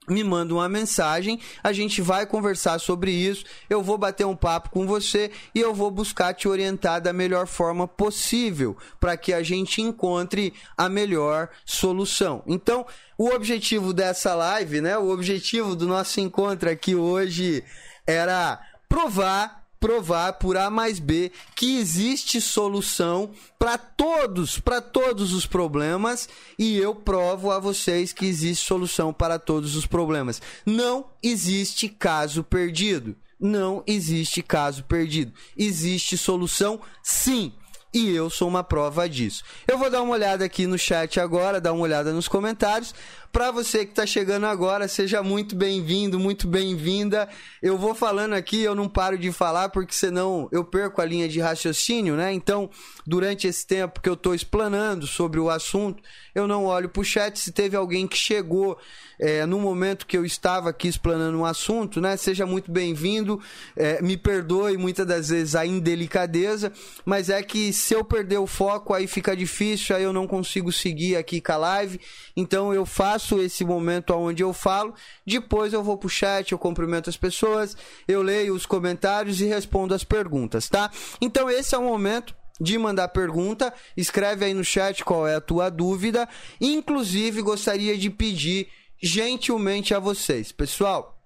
me manda uma mensagem, a gente vai conversar sobre isso, eu vou bater um papo com você e eu vou buscar te orientar da melhor forma possível para que a gente encontre a melhor solução. Então, o objetivo dessa live, né, o objetivo do nosso encontro aqui hoje era provar provar por A mais B que existe solução para todos, para todos os problemas e eu provo a vocês que existe solução para todos os problemas. Não existe caso perdido. Não existe caso perdido. Existe solução sim. E eu sou uma prova disso. Eu vou dar uma olhada aqui no chat agora, dar uma olhada nos comentários. Para você que está chegando agora, seja muito bem-vindo, muito bem-vinda. Eu vou falando aqui, eu não paro de falar porque senão eu perco a linha de raciocínio, né? Então, durante esse tempo que eu estou explanando sobre o assunto, eu não olho para o chat. Se teve alguém que chegou é, no momento que eu estava aqui explanando um assunto, né? Seja muito bem-vindo. É, me perdoe muitas das vezes a indelicadeza, mas é que se eu perder o foco, aí fica difícil, aí eu não consigo seguir aqui com a live. Então eu faço esse momento onde eu falo, depois eu vou pro chat, eu cumprimento as pessoas, eu leio os comentários e respondo as perguntas, tá? Então esse é o momento de mandar pergunta, escreve aí no chat qual é a tua dúvida. Inclusive, gostaria de pedir gentilmente a vocês. Pessoal,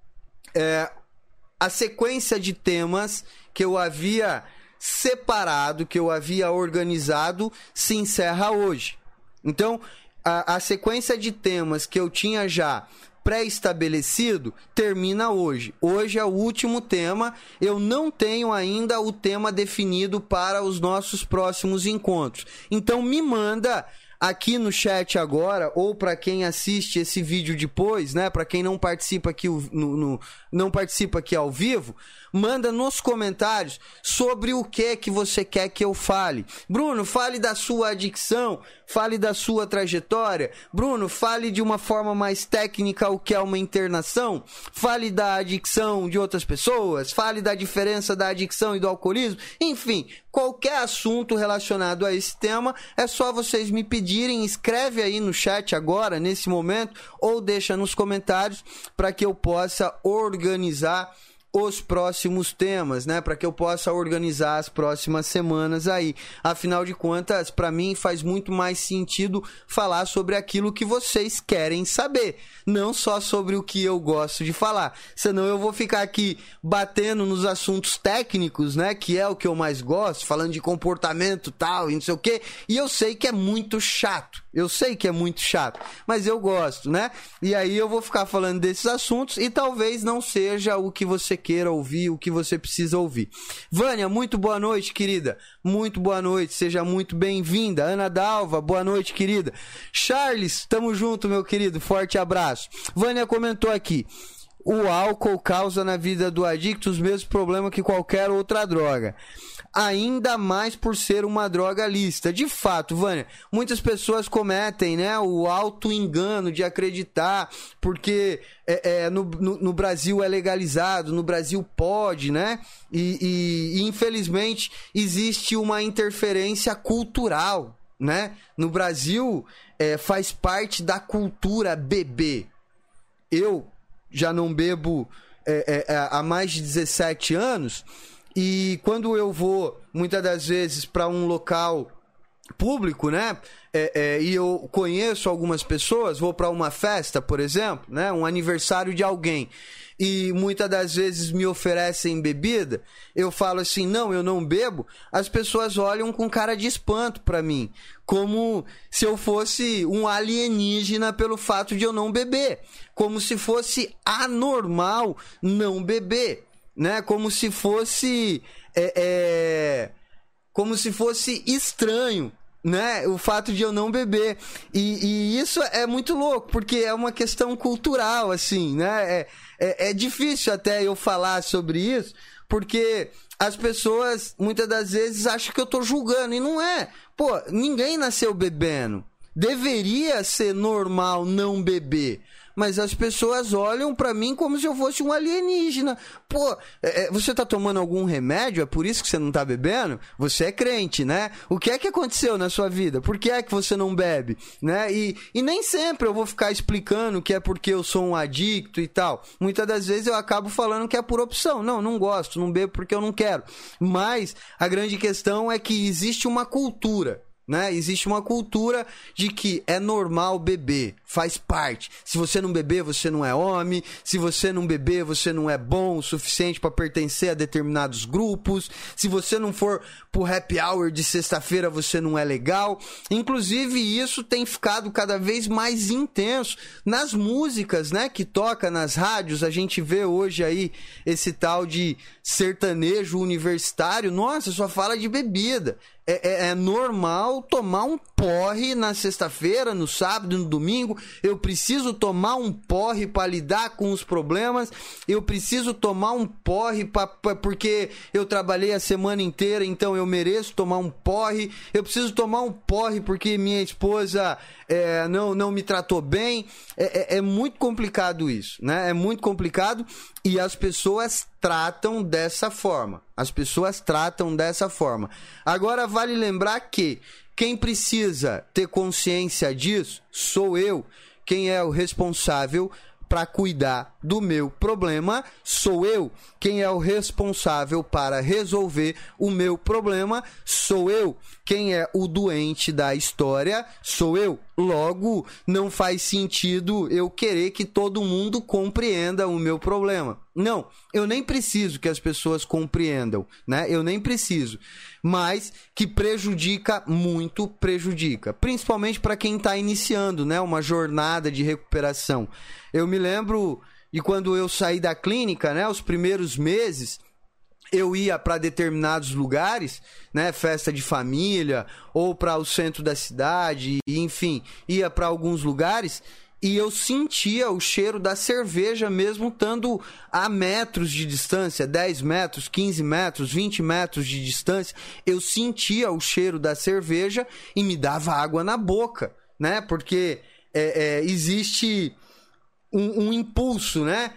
é, a sequência de temas que eu havia separado, que eu havia organizado, se encerra hoje. Então, a, a sequência de temas que eu tinha já pré-estabelecido termina hoje. Hoje é o último tema. Eu não tenho ainda o tema definido para os nossos próximos encontros. Então me manda aqui no chat agora ou para quem assiste esse vídeo depois, né? Para quem não participa aqui no, no, não participa aqui ao vivo, manda nos comentários sobre o que que você quer que eu fale. Bruno, fale da sua adicção, fale da sua trajetória. Bruno, fale de uma forma mais técnica o que é uma internação. Fale da adicção de outras pessoas, fale da diferença da adicção e do alcoolismo. Enfim, qualquer assunto relacionado a esse tema, é só vocês me pedirem, escreve aí no chat agora, nesse momento, ou deixa nos comentários para que eu possa organizar os próximos temas, né, para que eu possa organizar as próximas semanas aí. Afinal de contas, para mim faz muito mais sentido falar sobre aquilo que vocês querem saber, não só sobre o que eu gosto de falar. Senão eu vou ficar aqui batendo nos assuntos técnicos, né, que é o que eu mais gosto, falando de comportamento tal e não sei o quê, e eu sei que é muito chato. Eu sei que é muito chato, mas eu gosto, né? E aí eu vou ficar falando desses assuntos e talvez não seja o que você queira ouvir, o que você precisa ouvir. Vânia, muito boa noite, querida. Muito boa noite, seja muito bem-vinda. Ana Dalva, boa noite, querida. Charles, tamo junto, meu querido. Forte abraço. Vânia comentou aqui. O álcool causa na vida do adicto os mesmos problemas que qualquer outra droga ainda mais por ser uma droga lista. De fato, Vânia, muitas pessoas cometem né, o auto-engano de acreditar, porque é, é, no, no, no, Brasil é legalizado, no Brasil pode, né? E, e, e infelizmente existe uma interferência cultural, né? No Brasil é, faz parte da cultura beber. Eu já não bebo é, é, há mais de 17 anos e quando eu vou, muitas das vezes, para um local público, né? É, é, e eu conheço algumas pessoas, vou para uma festa, por exemplo, né? Um aniversário de alguém. E muitas das vezes me oferecem bebida, eu falo assim: não, eu não bebo. As pessoas olham com cara de espanto para mim, como se eu fosse um alienígena pelo fato de eu não beber, como se fosse anormal não beber né? Como se fosse. É, é, como se fosse estranho. Né? O fato de eu não beber. E, e, isso é muito louco, porque é uma questão cultural, assim, né? É, é, é difícil até eu falar sobre isso, porque as pessoas muitas das vezes acham que eu tô julgando, e não é. Pô, ninguém nasceu bebendo. Deveria ser normal não beber mas as pessoas olham para mim como se eu fosse um alienígena. Pô, é, é, você tá tomando algum remédio? É por isso que você não tá bebendo? Você é crente, né? O que é que aconteceu na sua vida? Por que é que você não bebe? Né? E, e nem sempre eu vou ficar explicando que é porque eu sou um adicto e tal. Muitas das vezes eu acabo falando que é por opção. Não, não gosto, não bebo porque eu não quero. Mas a grande questão é que existe uma cultura né? Existe uma cultura de que é normal beber, faz parte. Se você não beber, você não é homem. Se você não beber, você não é bom o suficiente para pertencer a determinados grupos. Se você não for pro happy hour de sexta-feira, você não é legal. Inclusive, isso tem ficado cada vez mais intenso nas músicas, né? Que toca nas rádios. A gente vê hoje aí esse tal de sertanejo universitário. Nossa, só fala de bebida é, é, é, normal tomar um porre na sexta-feira, no sábado, no domingo. Eu preciso tomar um porre para lidar com os problemas. Eu preciso tomar um porre pra, pra, porque eu trabalhei a semana inteira, então eu mereço tomar um porre. Eu preciso tomar um porre porque minha esposa é, não, não me tratou bem. É, é, é muito complicado isso, né? É muito complicado e as pessoas tratam dessa forma. As pessoas tratam dessa forma. Agora vale lembrar que quem precisa ter consciência disso sou eu. Quem é o responsável para cuidar do meu problema sou eu. Quem é o responsável para resolver o meu problema sou eu. Quem é o doente da história sou eu. Logo, não faz sentido eu querer que todo mundo compreenda o meu problema. Não, eu nem preciso que as pessoas compreendam, né? Eu nem preciso. Mas que prejudica muito, prejudica. Principalmente para quem está iniciando, né? Uma jornada de recuperação. Eu me lembro de quando eu saí da clínica, né? Os primeiros meses eu ia para determinados lugares, né, festa de família ou para o centro da cidade, enfim, ia para alguns lugares e eu sentia o cheiro da cerveja mesmo estando a metros de distância, 10 metros, 15 metros, 20 metros de distância, eu sentia o cheiro da cerveja e me dava água na boca, né? Porque é, é, existe um, um impulso, né?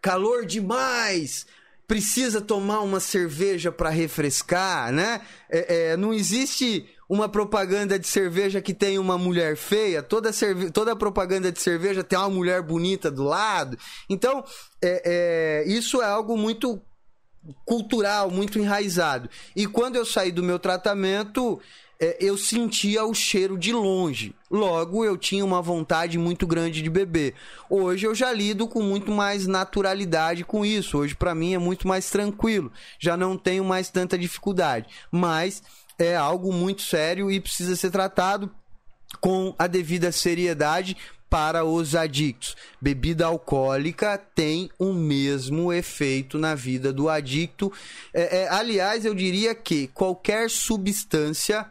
Calor demais, precisa tomar uma cerveja para refrescar, né? É, é, não existe uma propaganda de cerveja que tem uma mulher feia, toda, cerve toda propaganda de cerveja tem uma mulher bonita do lado. Então, é, é, isso é algo muito cultural, muito enraizado. E quando eu saí do meu tratamento, eu sentia o cheiro de longe. Logo, eu tinha uma vontade muito grande de beber. Hoje eu já lido com muito mais naturalidade com isso. Hoje, para mim, é muito mais tranquilo. Já não tenho mais tanta dificuldade. Mas é algo muito sério e precisa ser tratado com a devida seriedade para os adictos. Bebida alcoólica tem o mesmo efeito na vida do adicto. É, é, aliás, eu diria que qualquer substância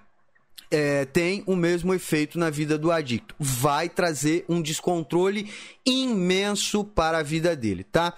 é, tem o mesmo efeito na vida do adicto. Vai trazer um descontrole imenso para a vida dele, tá?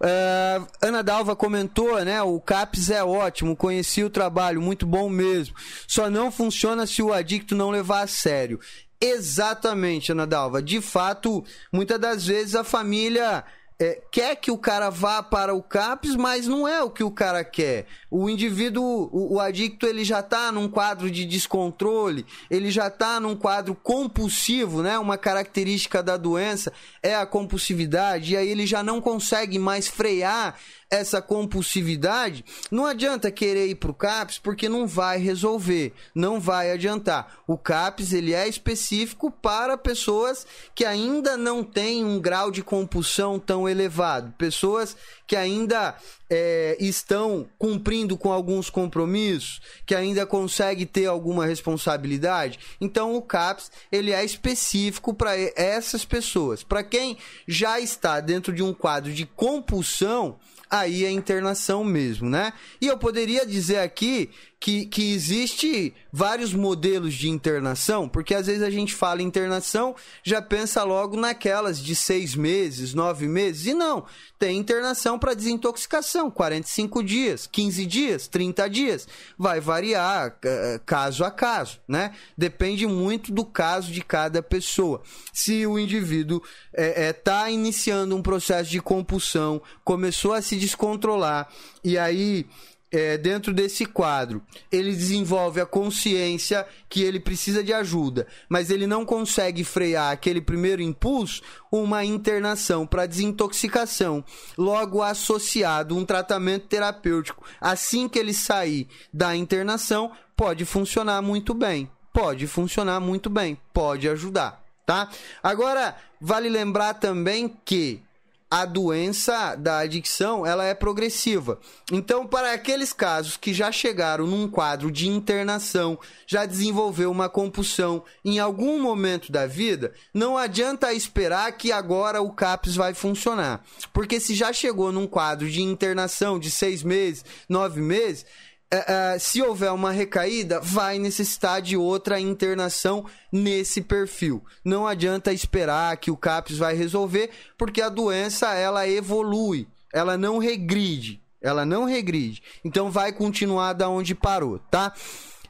Uh, Ana Dalva comentou, né? O CAPS é ótimo, conheci o trabalho, muito bom mesmo. Só não funciona se o adicto não levar a sério. Exatamente, Ana Dalva. De fato, muitas das vezes a família é, quer que o cara vá para o CAPS, mas não é o que o cara quer. O indivíduo, o, o adicto, ele já está num quadro de descontrole, ele já está num quadro compulsivo, né? Uma característica da doença é a compulsividade, e aí ele já não consegue mais frear essa compulsividade, não adianta querer ir para o CAPS porque não vai resolver, não vai adiantar. O CAPS ele é específico para pessoas que ainda não têm um grau de compulsão tão elevado, pessoas que ainda é, estão cumprindo com alguns compromissos, que ainda conseguem ter alguma responsabilidade. Então o CAPS ele é específico para essas pessoas. Para quem já está dentro de um quadro de compulsão, aí é internação mesmo, né? E eu poderia dizer aqui que, que existe vários modelos de internação, porque às vezes a gente fala internação, já pensa logo naquelas de seis meses, nove meses, e não. Tem internação para desintoxicação, 45 dias, 15 dias, 30 dias. Vai variar uh, caso a caso, né? Depende muito do caso de cada pessoa. Se o indivíduo está é, é, tá iniciando um processo de compulsão, começou a se descontrolar, e aí é, dentro desse quadro, ele desenvolve a consciência que ele precisa de ajuda, mas ele não consegue frear aquele primeiro impulso, uma internação para desintoxicação, logo associado um tratamento terapêutico. Assim que ele sair da internação, pode funcionar muito bem. Pode funcionar muito bem, pode ajudar, tá? Agora, vale lembrar também que a doença da adicção ela é progressiva. Então, para aqueles casos que já chegaram num quadro de internação, já desenvolveu uma compulsão em algum momento da vida, não adianta esperar que agora o CAPS vai funcionar. Porque se já chegou num quadro de internação de seis meses, nove meses, Uh, se houver uma recaída, vai necessitar de outra internação nesse perfil. Não adianta esperar que o CAPS vai resolver, porque a doença ela evolui, ela não regride, ela não regride. Então vai continuar da onde parou, tá?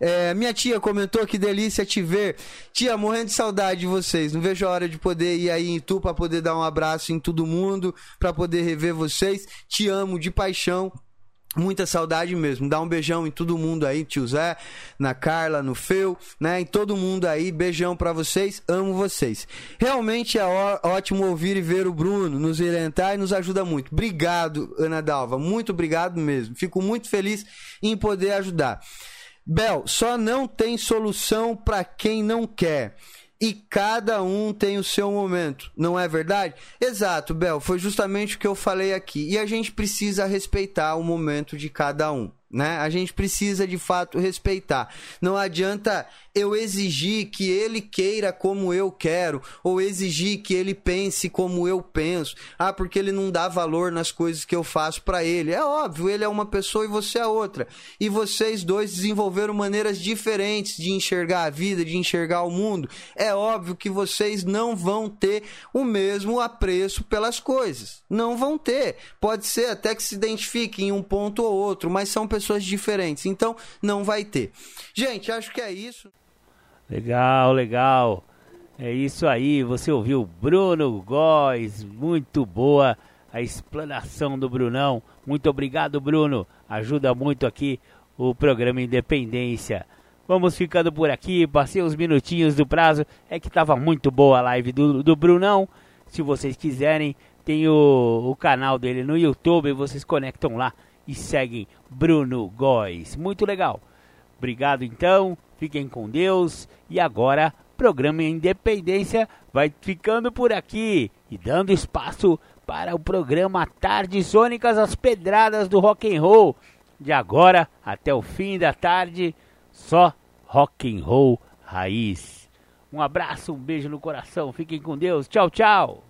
É, minha tia comentou que delícia te ver. Tia, morrendo de saudade de vocês. Não vejo a hora de poder ir aí em Tu para poder dar um abraço em todo mundo, para poder rever vocês. Te amo de paixão. Muita saudade mesmo. Dá um beijão em todo mundo aí, tio Zé, na Carla, no Feu, né? Em todo mundo aí. Beijão para vocês. Amo vocês. Realmente é ótimo ouvir e ver o Bruno nos orientar e nos ajuda muito. Obrigado, Ana Dalva. Muito obrigado mesmo. Fico muito feliz em poder ajudar. Bel, só não tem solução para quem não quer. E cada um tem o seu momento, não é verdade? Exato, Bel, foi justamente o que eu falei aqui. E a gente precisa respeitar o momento de cada um né? A gente precisa de fato respeitar. Não adianta eu exigir que ele queira como eu quero ou exigir que ele pense como eu penso. Ah, porque ele não dá valor nas coisas que eu faço para ele. É óbvio, ele é uma pessoa e você é outra. E vocês dois desenvolveram maneiras diferentes de enxergar a vida, de enxergar o mundo. É óbvio que vocês não vão ter o mesmo apreço pelas coisas. Não vão ter. Pode ser até que se identifiquem em um ponto ou outro, mas são pessoas diferentes. Então, não vai ter. Gente, acho que é isso. Legal, legal. É isso aí, você ouviu Bruno Góes, muito boa a explanação do Brunão. Muito obrigado, Bruno. Ajuda muito aqui o programa Independência. Vamos ficando por aqui, passei uns minutinhos do prazo. É que estava muito boa a live do, do Brunão. Se vocês quiserem, tem o, o canal dele no YouTube, vocês conectam lá e seguem Bruno Góes. Muito legal. Obrigado então. Fiquem com Deus. E agora, programa Independência vai ficando por aqui e dando espaço para o programa Tardes Sônicas, as pedradas do rock and roll. De agora até o fim da tarde, só rock and roll raiz. Um abraço, um beijo no coração. Fiquem com Deus. Tchau, tchau.